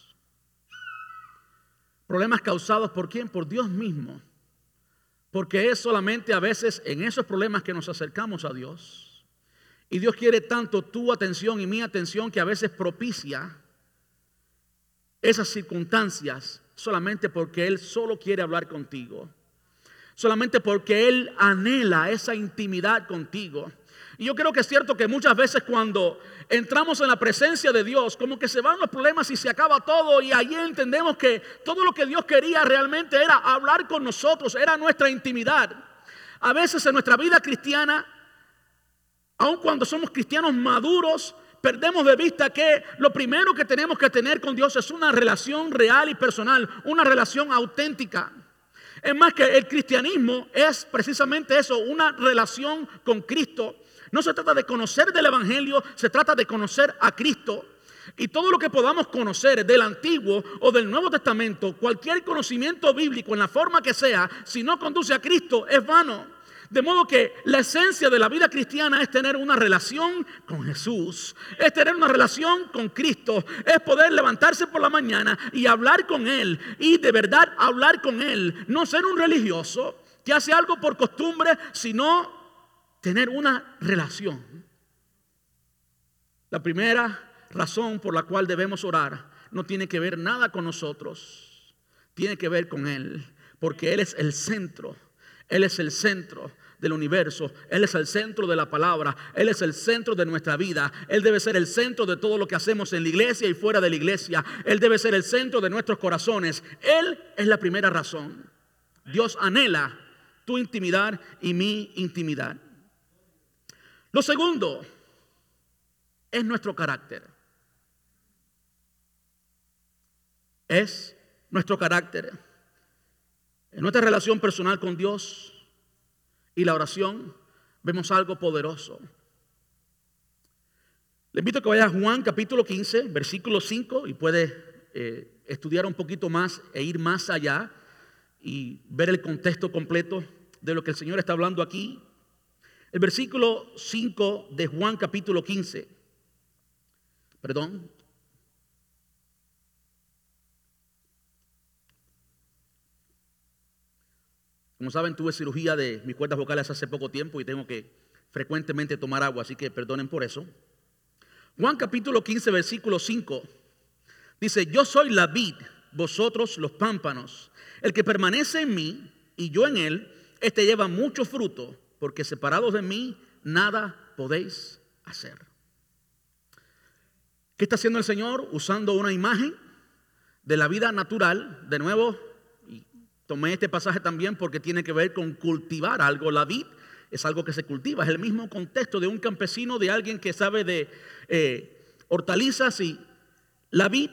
Problemas causados por quién? Por Dios mismo. Porque es solamente a veces en esos problemas que nos acercamos a Dios. Y Dios quiere tanto tu atención y mi atención que a veces propicia esas circunstancias solamente porque Él solo quiere hablar contigo. Solamente porque Él anhela esa intimidad contigo. Y yo creo que es cierto que muchas veces cuando entramos en la presencia de Dios, como que se van los problemas y se acaba todo y ahí entendemos que todo lo que Dios quería realmente era hablar con nosotros, era nuestra intimidad. A veces en nuestra vida cristiana, aun cuando somos cristianos maduros, perdemos de vista que lo primero que tenemos que tener con Dios es una relación real y personal, una relación auténtica. Es más que el cristianismo es precisamente eso, una relación con Cristo. No se trata de conocer del Evangelio, se trata de conocer a Cristo. Y todo lo que podamos conocer del Antiguo o del Nuevo Testamento, cualquier conocimiento bíblico en la forma que sea, si no conduce a Cristo, es vano. De modo que la esencia de la vida cristiana es tener una relación con Jesús, es tener una relación con Cristo, es poder levantarse por la mañana y hablar con Él y de verdad hablar con Él, no ser un religioso que hace algo por costumbre, sino tener una relación. La primera razón por la cual debemos orar no tiene que ver nada con nosotros, tiene que ver con Él, porque Él es el centro, Él es el centro del universo, Él es el centro de la palabra, Él es el centro de nuestra vida, Él debe ser el centro de todo lo que hacemos en la iglesia y fuera de la iglesia, Él debe ser el centro de nuestros corazones, Él es la primera razón. Dios anhela tu intimidad y mi intimidad. Lo segundo es nuestro carácter. Es nuestro carácter. En nuestra relación personal con Dios y la oración vemos algo poderoso. Le invito a que vaya a Juan capítulo 15, versículo 5 y puede eh, estudiar un poquito más e ir más allá y ver el contexto completo de lo que el Señor está hablando aquí. El versículo 5 de Juan capítulo 15. Perdón. Como saben, tuve cirugía de mis cuerdas vocales hace poco tiempo y tengo que frecuentemente tomar agua, así que perdonen por eso. Juan capítulo 15, versículo 5. Dice, yo soy la vid, vosotros los pámpanos. El que permanece en mí y yo en él, este lleva mucho fruto, porque separados de mí nada podéis hacer. ¿Qué está haciendo el Señor? Usando una imagen de la vida natural. De nuevo, tomé este pasaje también porque tiene que ver con cultivar algo. La vid es algo que se cultiva, es el mismo contexto de un campesino, de alguien que sabe de eh, hortalizas y la vid,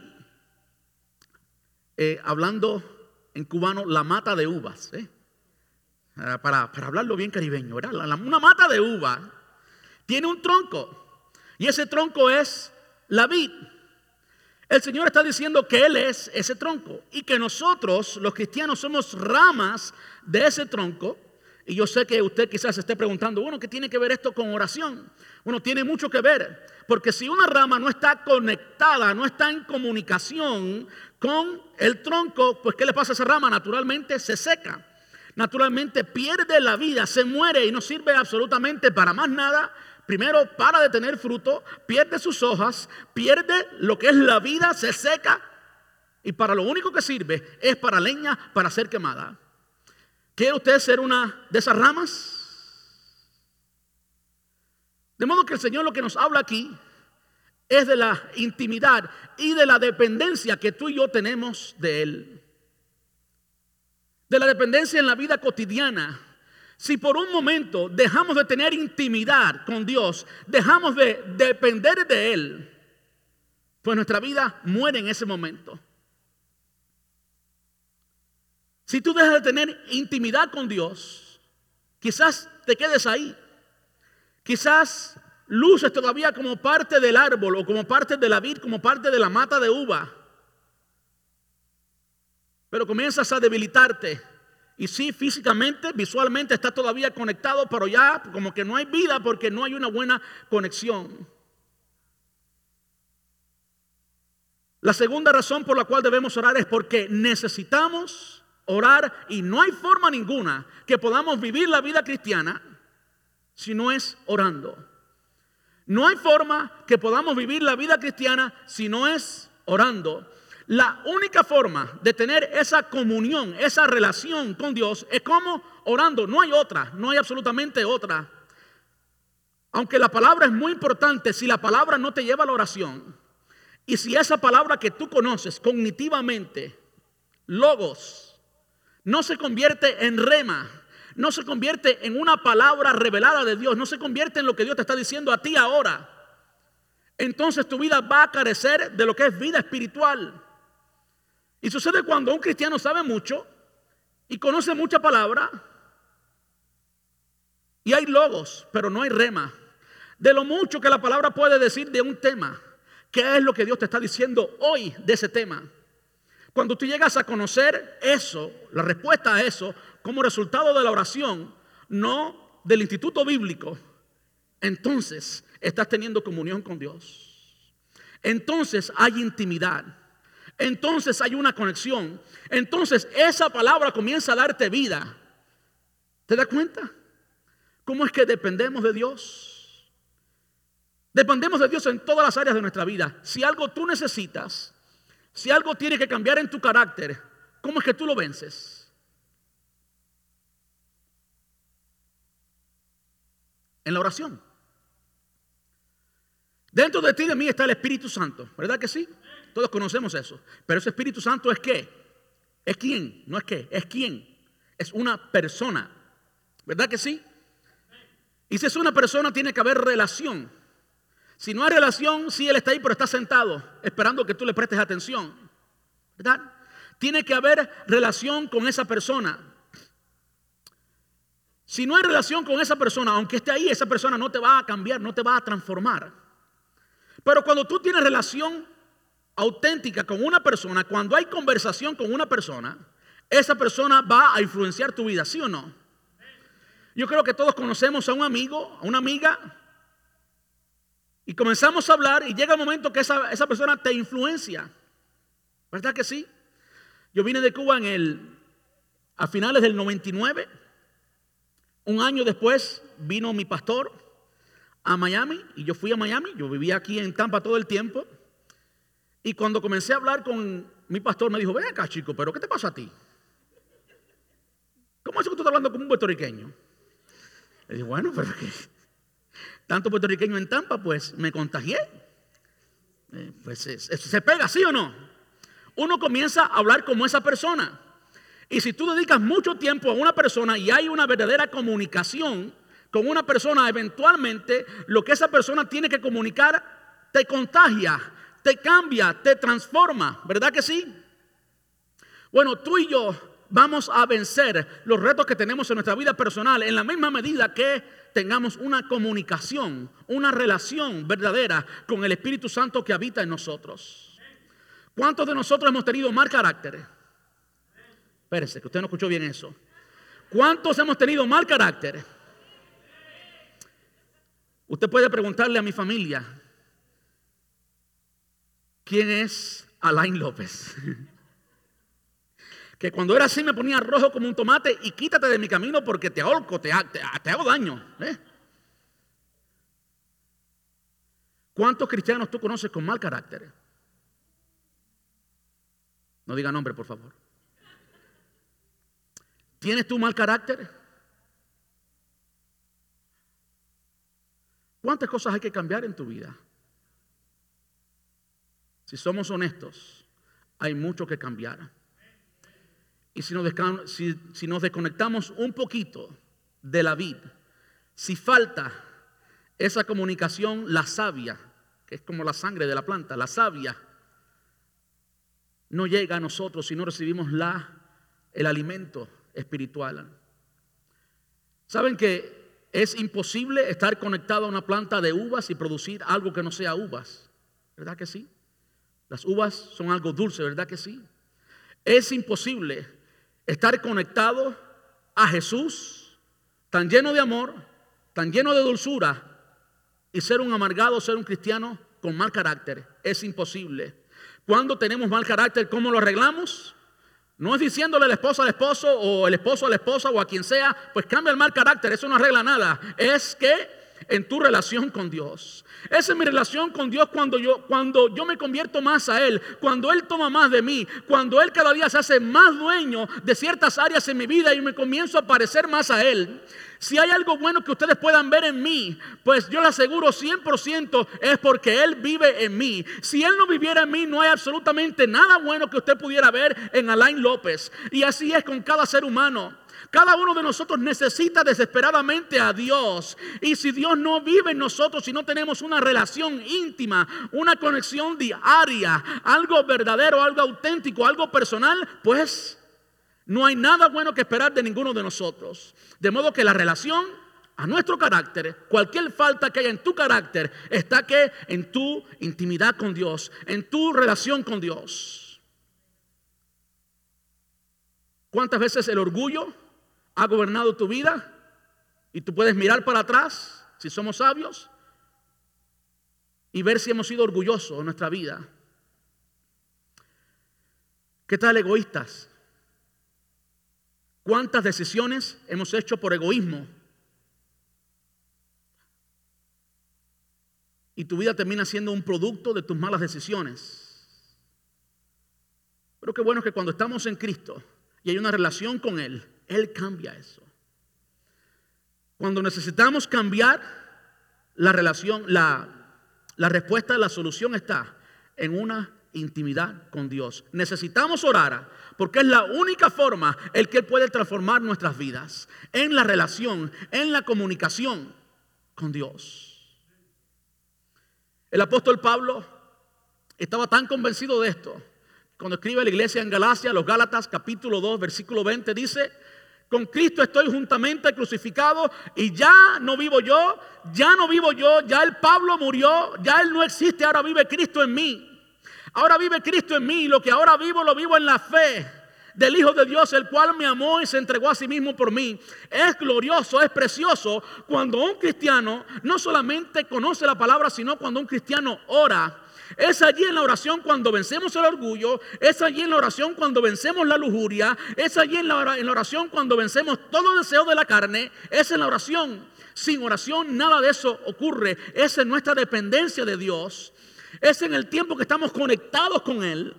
eh, hablando en cubano, la mata de uvas. ¿eh? Ah, para, hablarlo bien caribeño, una mata de uva tiene un tronco y ese tronco es la vid. El Señor está diciendo que Él es ese tronco y que nosotros, los cristianos, somos ramas de ese tronco. Y yo sé que usted quizás se esté preguntando, bueno, ¿qué tiene que ver esto con oración? Bueno, tiene mucho que ver, porque si una rama no está conectada, no está en comunicación con el tronco, pues ¿qué le pasa a esa rama? Naturalmente se seca naturalmente pierde la vida, se muere y no sirve absolutamente para más nada. Primero, para de tener fruto, pierde sus hojas, pierde lo que es la vida, se seca y para lo único que sirve es para leña para ser quemada. ¿Quiere usted ser una de esas ramas? De modo que el Señor lo que nos habla aquí es de la intimidad y de la dependencia que tú y yo tenemos de Él de la dependencia en la vida cotidiana, si por un momento dejamos de tener intimidad con Dios, dejamos de depender de Él, pues nuestra vida muere en ese momento. Si tú dejas de tener intimidad con Dios, quizás te quedes ahí. Quizás luces todavía como parte del árbol o como parte de la vid, como parte de la mata de uva pero comienzas a debilitarte. Y sí, físicamente, visualmente está todavía conectado, pero ya como que no hay vida porque no hay una buena conexión. La segunda razón por la cual debemos orar es porque necesitamos orar y no hay forma ninguna que podamos vivir la vida cristiana si no es orando. No hay forma que podamos vivir la vida cristiana si no es orando. La única forma de tener esa comunión, esa relación con Dios es como orando. No hay otra, no hay absolutamente otra. Aunque la palabra es muy importante, si la palabra no te lleva a la oración, y si esa palabra que tú conoces cognitivamente, logos, no se convierte en rema, no se convierte en una palabra revelada de Dios, no se convierte en lo que Dios te está diciendo a ti ahora, entonces tu vida va a carecer de lo que es vida espiritual. Y sucede cuando un cristiano sabe mucho y conoce mucha palabra y hay logos, pero no hay rema. De lo mucho que la palabra puede decir de un tema, ¿qué es lo que Dios te está diciendo hoy de ese tema? Cuando tú llegas a conocer eso, la respuesta a eso, como resultado de la oración, no del instituto bíblico, entonces estás teniendo comunión con Dios. Entonces hay intimidad entonces hay una conexión. Entonces esa palabra comienza a darte vida. ¿Te das cuenta? ¿Cómo es que dependemos de Dios? Dependemos de Dios en todas las áreas de nuestra vida. Si algo tú necesitas, si algo tiene que cambiar en tu carácter, ¿cómo es que tú lo vences? En la oración. Dentro de ti de mí está el Espíritu Santo, ¿verdad que sí? Todos conocemos eso. Pero ese Espíritu Santo es qué? ¿Es quién? No es qué, es quién. Es una persona. ¿Verdad que sí? Y si es una persona, tiene que haber relación. Si no hay relación, sí, Él está ahí, pero está sentado, esperando que tú le prestes atención. ¿Verdad? Tiene que haber relación con esa persona. Si no hay relación con esa persona, aunque esté ahí, esa persona no te va a cambiar, no te va a transformar. Pero cuando tú tienes relación auténtica con una persona, cuando hay conversación con una persona, esa persona va a influenciar tu vida, ¿sí o no? Yo creo que todos conocemos a un amigo, a una amiga, y comenzamos a hablar y llega el momento que esa, esa persona te influencia. ¿Verdad que sí? Yo vine de Cuba en el, a finales del 99. Un año después vino mi pastor a Miami y yo fui a Miami. Yo vivía aquí en Tampa todo el tiempo. Y cuando comencé a hablar con mi pastor, me dijo, ven acá chico, pero ¿qué te pasa a ti? ¿Cómo es que tú estás hablando como un puertorriqueño? Le dije, bueno, pero que tanto puertorriqueño en Tampa, pues me contagié. Eh, pues se pega, ¿sí o no? Uno comienza a hablar como esa persona. Y si tú dedicas mucho tiempo a una persona y hay una verdadera comunicación con una persona, eventualmente lo que esa persona tiene que comunicar te contagia, te cambia, te transforma, ¿verdad que sí? Bueno, tú y yo vamos a vencer los retos que tenemos en nuestra vida personal en la misma medida que tengamos una comunicación, una relación verdadera con el Espíritu Santo que habita en nosotros. ¿Cuántos de nosotros hemos tenido mal carácter? Espérese, que usted no escuchó bien eso. ¿Cuántos hemos tenido mal carácter? Usted puede preguntarle a mi familia, ¿quién es Alain López? que cuando era así me ponía rojo como un tomate y quítate de mi camino porque te ahorco, te, hago daño. ¿eh? ¿Cuántos cristianos tú conoces con mal carácter? No diga nombre, por favor. ¿Tienes tú mal carácter? ¿Cuántas cosas hay que cambiar en tu vida? Si somos honestos, hay mucho que cambiar. Y si nos, si, nos desconectamos un poquito de la vida, si falta esa comunicación, la savia, que es como la sangre de la planta, la savia, no llega a nosotros si no recibimos la, el alimento espiritual. ¿Saben que es imposible estar conectado a una planta de uvas y producir algo que no sea uvas? ¿Verdad que sí? Las uvas son algo dulce, ¿verdad que sí? Es imposible estar conectado a Jesús, tan lleno de amor, tan lleno de dulzura, y ser un amargado, ser un cristiano con mal carácter. Es imposible. Cuando tenemos mal carácter, ¿cómo lo arreglamos? No es diciéndole al esposo al esposo o el esposo a la esposa o a quien sea, pues cambia el mal carácter, eso no arregla nada. Es que en tu relación con Dios. Esa es mi relación con Dios cuando yo, cuando yo me convierto más a Él, cuando Él toma más de mí, cuando Él cada día se hace más dueño de ciertas áreas en mi vida y me comienzo a parecer más a Él. Si hay algo bueno que ustedes puedan ver en mí, pues yo le aseguro 100% es porque Él vive en mí. Si Él no viviera en mí, no hay absolutamente nada bueno que usted pudiera ver en Alain López. Y así es con cada ser humano. Cada uno de nosotros necesita desesperadamente a Dios. Y si Dios no vive en nosotros, si no tenemos una relación íntima, una conexión diaria, algo verdadero, algo auténtico, algo personal, pues no hay nada bueno que esperar de ninguno de nosotros. De modo que la relación a nuestro carácter, cualquier falta que haya en tu carácter, está que en tu intimidad con Dios, en tu relación con Dios. ¿Cuántas veces el orgullo ha gobernado tu vida y tú puedes mirar para atrás, si somos sabios, y ver si hemos sido orgullosos en nuestra vida. ¿Qué tal egoístas? ¿Cuántas decisiones hemos hecho por egoísmo? Y tu vida termina siendo un producto de tus malas decisiones. Pero qué bueno que cuando estamos en Cristo y hay una relación con Él, él cambia eso. Cuando necesitamos cambiar la relación, la, la respuesta, la solución está en una intimidad con Dios. Necesitamos orar porque es la única forma en que Él puede transformar nuestras vidas, en la relación, en la comunicación con Dios. El apóstol Pablo estaba tan convencido de esto. Cuando escribe la iglesia en Galacia, los Gálatas capítulo 2, versículo 20, dice, con Cristo estoy juntamente crucificado y ya no vivo yo, ya no vivo yo, ya el Pablo murió, ya él no existe, ahora vive Cristo en mí. Ahora vive Cristo en mí lo que ahora vivo lo vivo en la fe del Hijo de Dios, el cual me amó y se entregó a sí mismo por mí. Es glorioso, es precioso cuando un cristiano no solamente conoce la palabra, sino cuando un cristiano ora es allí en la oración cuando vencemos el orgullo, es allí en la oración cuando vencemos la lujuria, es allí en la, oración cuando vencemos todo deseo de la carne, es en la oración. Sin oración nada de eso ocurre, es en nuestra dependencia de Dios. Es en el tiempo que estamos conectados con Él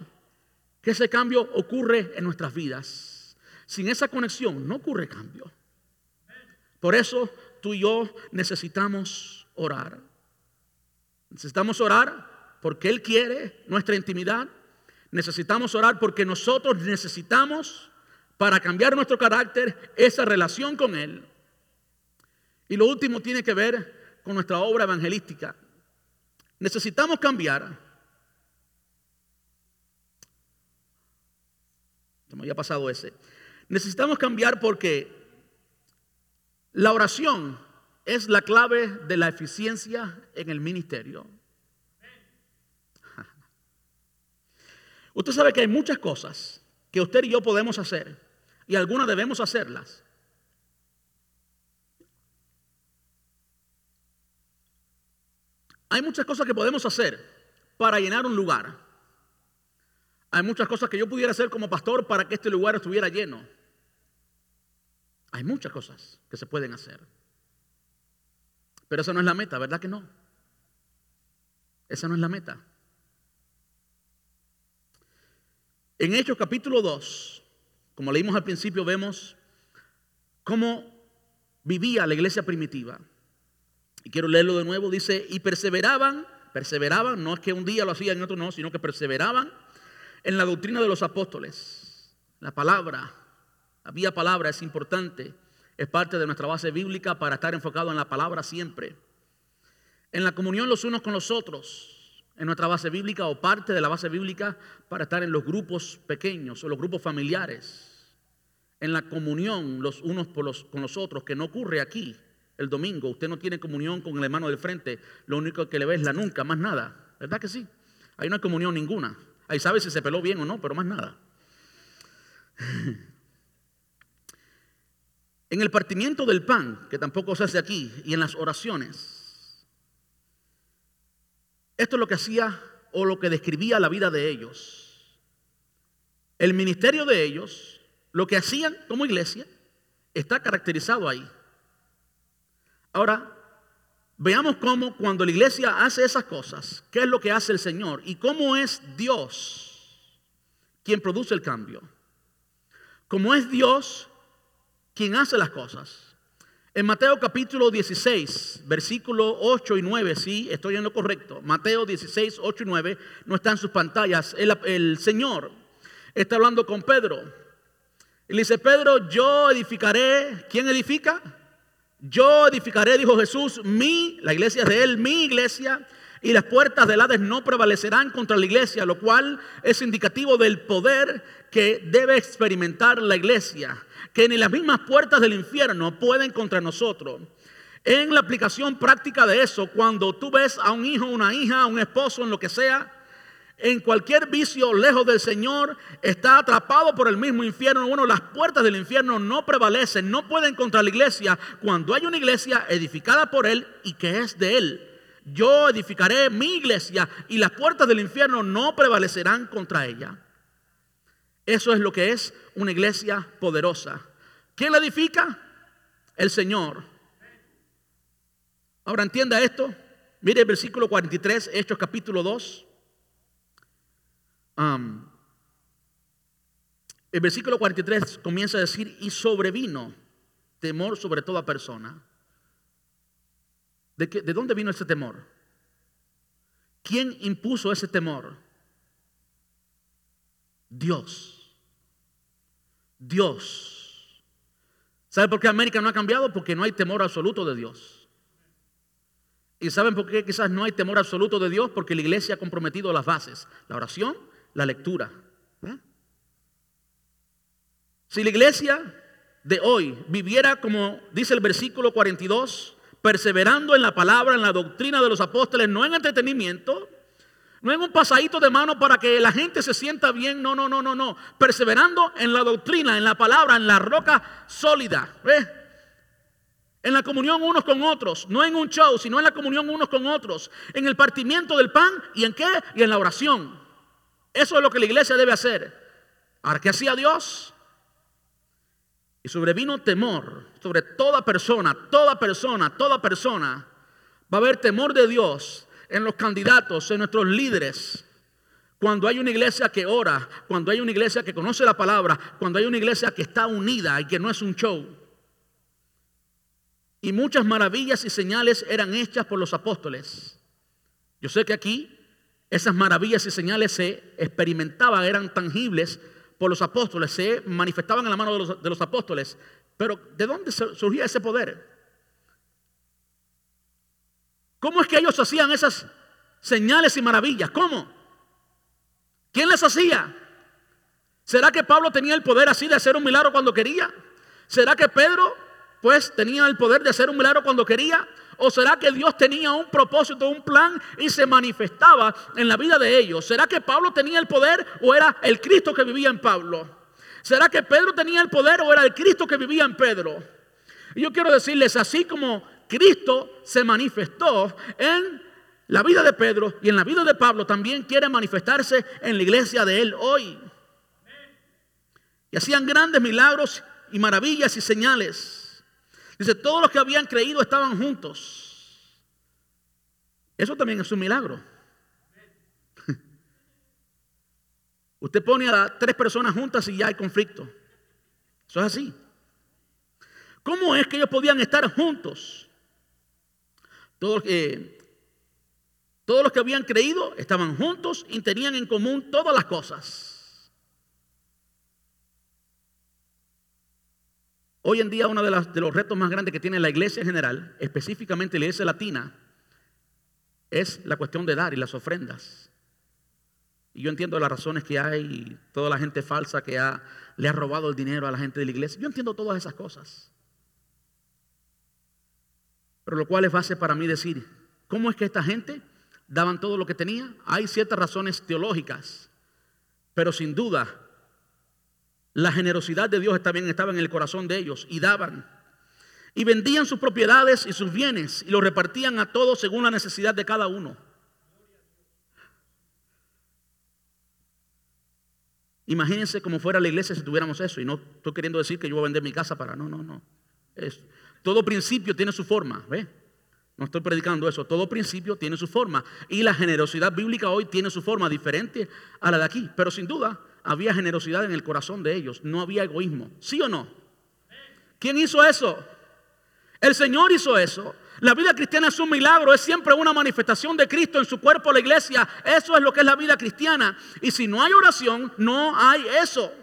que ese cambio ocurre en nuestras vidas. Sin esa conexión no ocurre cambio. Por eso tú y yo necesitamos orar. Necesitamos orar porque Él quiere nuestra intimidad. Necesitamos orar porque nosotros necesitamos para cambiar nuestro carácter esa relación con Él. Y lo último tiene que ver con nuestra obra evangelística. Necesitamos cambiar. Se me había pasado ese. Necesitamos cambiar porque la oración es la clave de la eficiencia en el ministerio. Usted sabe que hay muchas cosas que usted y yo podemos hacer y algunas debemos hacerlas. Hay muchas cosas que podemos hacer para llenar un lugar. Hay muchas cosas que yo pudiera hacer como pastor para que este lugar estuviera lleno. Hay muchas cosas que se pueden hacer. Pero esa no es la meta, ¿verdad que no? Esa no es la meta. En Hechos capítulo 2, como leímos al principio, vemos cómo vivía la iglesia primitiva. Y quiero leerlo de nuevo. Dice, y perseveraban, perseveraban, no es que un día lo hacían y otro no, sino que perseveraban en la doctrina de los apóstoles. La palabra, había palabra, es importante, es parte de nuestra base bíblica para estar enfocado en la palabra siempre. En la comunión los unos con los otros, en nuestra base bíblica o parte de la base bíblica para estar en los grupos pequeños o los grupos familiares. En la comunión los unos con los otros, que no ocurre aquí el domingo. Usted no tiene comunión con el hermano del frente, lo único que le ve es la nunca, más nada. ¿Verdad que sí? Hay no hay comunión ninguna. Ahí sabe si se peló bien o no, pero más nada. En el partimiento del pan, que tampoco se hace aquí, y en las oraciones, esto es lo que hacía o lo que describía la vida de ellos. El ministerio de ellos, lo que hacían como iglesia, está caracterizado ahí. Ahora, veamos cómo cuando la iglesia hace esas cosas, qué es lo que hace el Señor y cómo es Dios quien produce el cambio. Como es Dios quien hace las cosas. En Mateo capítulo 16, versículo 8 y 9, sí, estoy en lo correcto. Mateo 16, 8 y 9, no está en sus pantallas. El, Señor está hablando con Pedro. Y le dice, Pedro, yo edificaré. ¿Quién edifica? Yo edificaré, dijo Jesús, mi, la iglesia de él, mi iglesia, y las puertas del Hades no prevalecerán contra la iglesia, lo cual es indicativo del poder que debe experimentar la iglesia que ni las mismas puertas del infierno pueden contra nosotros. En la aplicación práctica de eso, cuando tú ves a un hijo, una hija, un esposo, en lo que sea, en cualquier vicio lejos del Señor, está atrapado por el mismo infierno. Bueno, las puertas del infierno no prevalecen, no pueden contra la iglesia cuando hay una iglesia edificada por Él y que es de Él. Yo edificaré mi iglesia y las puertas del infierno no prevalecerán contra ella. Eso es lo que es una iglesia poderosa. ¿Quién la edifica? El Señor. Ahora entienda esto. Mire el versículo 43, Hechos capítulo 2. el versículo 43 comienza a decir, y sobrevino temor sobre toda persona. ¿De, ¿De dónde vino ese temor? ¿Quién impuso ese temor? Dios. Dios. ¿Sabe por qué América no ha cambiado? Porque no hay temor absoluto de Dios. ¿Y saben por qué quizás no hay temor absoluto de Dios? Porque la iglesia ha comprometido las bases, la oración, la lectura. Si la iglesia de hoy viviera como dice el versículo 42, perseverando en la palabra, en la doctrina de los apóstoles, no en entretenimiento, no en un pasadito de mano para que la gente se sienta bien. No, no, no, no, no. Perseverando en la doctrina, en la palabra, en la roca sólida. En la comunión unos con otros. No en un show, sino en la comunión unos con otros. En el partimiento del pan. ¿Y en qué? Y en la oración. Eso es lo que la iglesia debe hacer. Ahora, ¿qué hacía Dios? Y sobrevino temor sobre toda persona, toda persona, toda persona. Va a haber temor de Dios en los candidatos, en nuestros líderes. Cuando hay una iglesia que ora, cuando hay una iglesia que conoce la palabra, cuando hay una iglesia que está unida y que no es un show. Y muchas maravillas y señales eran hechas por los apóstoles. Yo sé que aquí esas maravillas y señales se experimentaban, eran tangibles por los apóstoles, se manifestaban en la mano de los, apóstoles. Pero ¿de dónde surgía ese poder? ¿Cómo es que ellos hacían esas señales y maravillas? ¿Cómo? ¿Quién les hacía? ¿Será que Pablo tenía el poder así de hacer un milagro cuando quería? ¿Será que Pedro pues tenía el poder de hacer un milagro cuando quería? ¿O será que Dios tenía un propósito, un plan y se manifestaba en la vida de ellos? ¿Será que Pablo tenía el poder o era el Cristo que vivía en Pablo? ¿Será que Pedro tenía el poder o era el Cristo que vivía en Pedro? Y yo quiero decirles, así como Cristo se manifestó en la vida de Pedro y en la vida de Pablo, también quiere manifestarse en la iglesia de él hoy. Y hacían grandes milagros y maravillas y señales. Dice, todos los que habían creído estaban juntos. Eso también es un milagro. Usted pone a tres personas juntas y ya hay conflicto. Eso es así. ¿Cómo es que ellos podían estar juntos? Todos, todos los que habían creído estaban juntos y tenían en común todas las cosas. Hoy en día uno de, los retos más grandes que tiene la iglesia en general, específicamente la iglesia latina, es la cuestión de dar y las ofrendas. Y yo entiendo las razones que hay, toda la gente falsa que le ha robado el dinero a la gente de la iglesia. Yo entiendo todas esas cosas. Pero lo cual es base para mí decir, ¿cómo es que esta gente daban todo lo que tenía? Hay ciertas razones teológicas, pero sin duda la generosidad de Dios también estaba en el corazón de ellos y daban. Y vendían sus propiedades y sus bienes y los repartían a todos según la necesidad de cada uno. Imagínense cómo fuera la iglesia si tuviéramos eso. Y no estoy queriendo decir que yo voy a vender mi casa para. No, no, no. Es, todo principio tiene su forma, ¿ve? No estoy predicando eso. Todo principio tiene su forma. Y la generosidad bíblica hoy tiene su forma diferente a la de aquí. Pero sin duda había generosidad en el corazón de ellos. No había egoísmo. ¿Sí o no? ¿Quién hizo eso? El Señor hizo eso. La vida cristiana es un milagro, es siempre una manifestación de Cristo en su cuerpo, la iglesia. Eso es lo que es la vida cristiana. Y si no hay oración, no hay eso.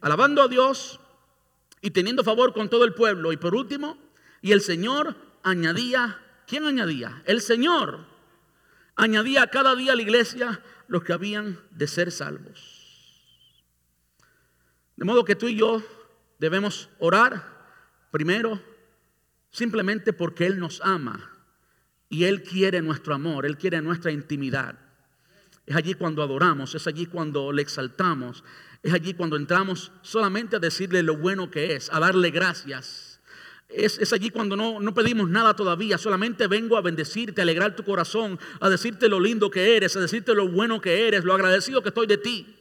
Alabando a Dios, y teniendo favor con todo el pueblo. Y por último, y el Señor añadía, ¿quién añadía? El Señor añadía cada día a la iglesia los que habían de ser salvos. De modo que tú y yo debemos orar primero simplemente porque Él nos ama y Él quiere nuestro amor, Él quiere nuestra intimidad. Es allí cuando adoramos, es allí cuando le exaltamos, es allí cuando entramos solamente a decirle lo bueno que es, a darle gracias. Es, allí cuando no, no, pedimos nada todavía, solamente vengo a bendecirte, a alegrar tu corazón, a decirte lo lindo que eres, a decirte lo bueno que eres, lo agradecido que estoy de ti.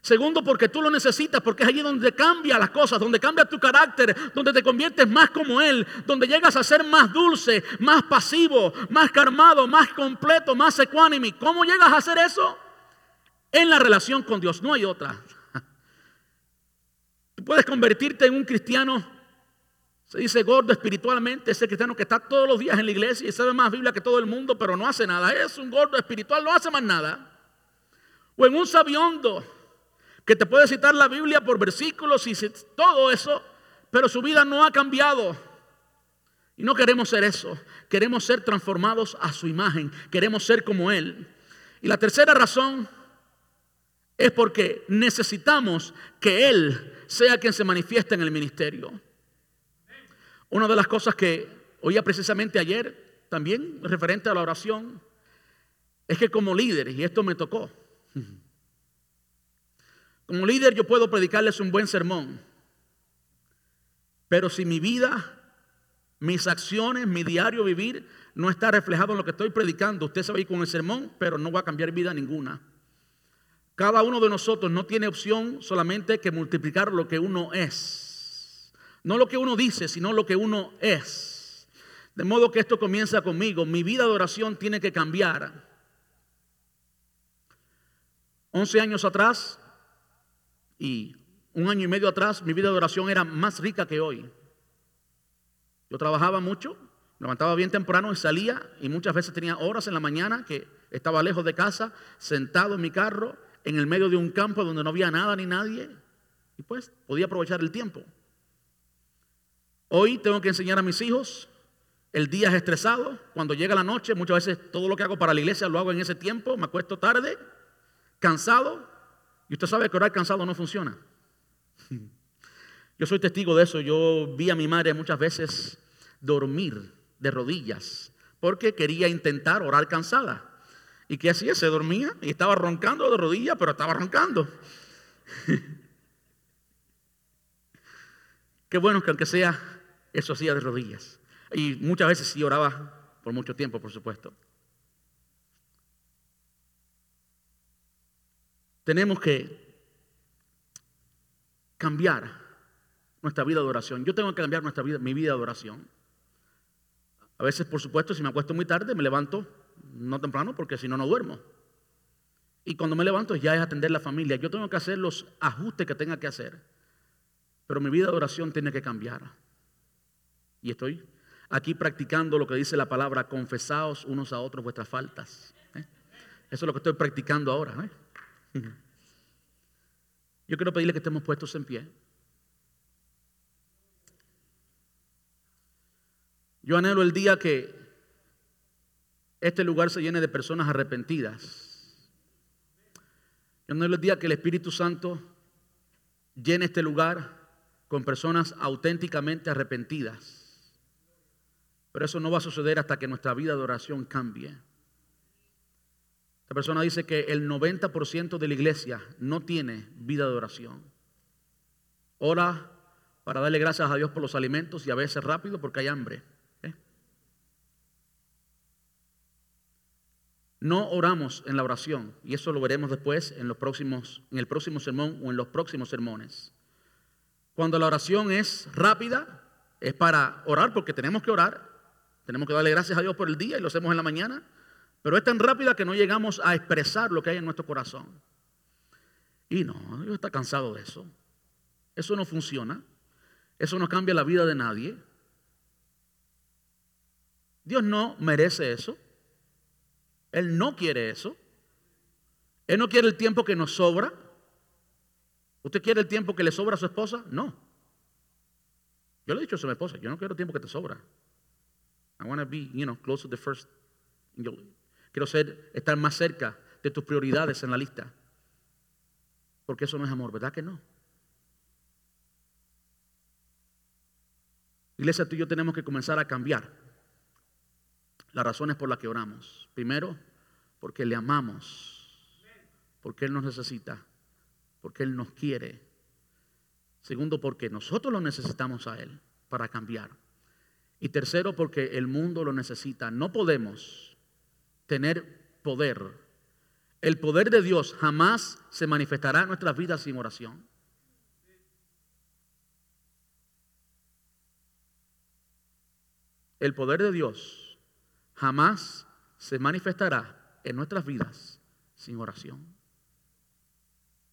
Segundo, porque tú lo necesitas, porque es allí donde cambia las cosas, donde cambia tu carácter, donde te conviertes más como Él, donde llegas a ser más dulce, más pasivo, más calmado, más completo, más ecuánime. ¿Cómo llegas a hacer eso? En la relación con Dios, no hay otra. Tú puedes convertirte en un cristiano, se dice gordo espiritualmente, ese cristiano que está todos los días en la iglesia y sabe más Biblia que todo el mundo, pero no hace nada. Es un gordo espiritual, no hace más nada. O en un sabiondo que te puede citar la Biblia por versículos y todo eso, pero su vida no ha cambiado. Y no queremos ser eso, queremos ser transformados a su imagen, queremos ser como Él. Y la tercera razón es porque necesitamos que Él sea quien se manifieste en el ministerio. Una de las cosas que oía precisamente ayer, también referente a la oración, es que como líder, y esto me tocó, como líder yo puedo predicarles un buen sermón, pero si mi vida, mis acciones, mi diario vivir no está reflejado en lo que estoy predicando, usted se va a ir con el sermón, pero no va a cambiar vida ninguna. Cada uno de nosotros no tiene opción solamente que multiplicar lo que uno es. No lo que uno dice, sino lo que uno es. De modo que esto comienza conmigo. Mi vida de oración tiene que cambiar. 11 años atrás y un año y medio atrás, mi vida de oración era más rica que hoy. Yo trabajaba mucho, levantaba bien temprano y salía y muchas veces tenía horas en la mañana que estaba lejos de casa, sentado en mi carro, en el medio de un campo donde no había nada ni nadie y pues podía aprovechar el tiempo. Hoy tengo que enseñar a mis hijos, el día es estresado, cuando llega la noche, muchas veces todo lo que hago para la iglesia lo hago en ese tiempo, me acuesto tarde, cansado, y usted sabe que orar cansado no funciona. Yo soy testigo de eso, yo vi a mi madre muchas veces dormir de rodillas porque quería intentar orar cansada. ¿Y qué hacía? Se dormía y estaba roncando de rodillas, pero estaba roncando. Qué bueno que aunque sea, eso hacía de rodillas. Y muchas veces sí oraba por mucho tiempo, por supuesto. Tenemos que cambiar nuestra vida de oración. Yo tengo que cambiar nuestra vida, mi vida de oración. A veces, por supuesto, si me acuesto muy tarde, me levanto no temprano porque si no, no duermo. Y cuando me levanto ya es atender la familia. Yo tengo que hacer los ajustes que tenga que hacer. Pero mi vida de oración tiene que cambiar. Y estoy aquí practicando lo que dice la palabra, confesaos unos a otros vuestras faltas. ¿eh? Eso es lo que estoy practicando ahora. ¿eh? Yo quiero pedirle que estemos puestos en pie. Yo anhelo el día que este lugar se llene de personas arrepentidas. Yo anhelo el día que el Espíritu Santo llene este lugar con personas auténticamente arrepentidas. Pero eso no va a suceder hasta que nuestra vida de oración cambie. Esta persona dice que el 90% de la iglesia no tiene vida de oración. Ora para darle gracias a Dios por los alimentos y a veces rápido porque hay hambre. No oramos en la oración, y eso lo veremos después en, los próximos, en el próximo sermón o en los próximos sermones. Cuando la oración es rápida, es para orar porque tenemos que orar, tenemos que darle gracias a Dios por el día y lo hacemos en la mañana, pero es tan rápida que no llegamos a expresar lo que hay en nuestro corazón. Y no, Dios está cansado de eso. Eso no funciona. Eso no cambia la vida de nadie. Dios no merece eso. Él no quiere eso. Él no quiere el tiempo que nos sobra. ¿Usted quiere el tiempo que le sobra a su esposa? No. Yo le he dicho a su esposa, yo no quiero el tiempo que te sobra. I want to be, you know, close to the first. quiero ser, estar más cerca de tus prioridades en la lista. Porque eso no es amor, ¿verdad que no? Iglesia, tú y yo tenemos que comenzar a cambiar las razones por las que oramos. Primero, porque le amamos, porque Él nos necesita, porque Él nos quiere. Segundo, porque nosotros lo necesitamos a Él para cambiar. Y tercero, porque el mundo lo necesita. No podemos tener poder. El poder de Dios jamás se manifestará en nuestras vidas sin oración. El poder de Dios jamás se manifestará en nuestras vidas sin oración.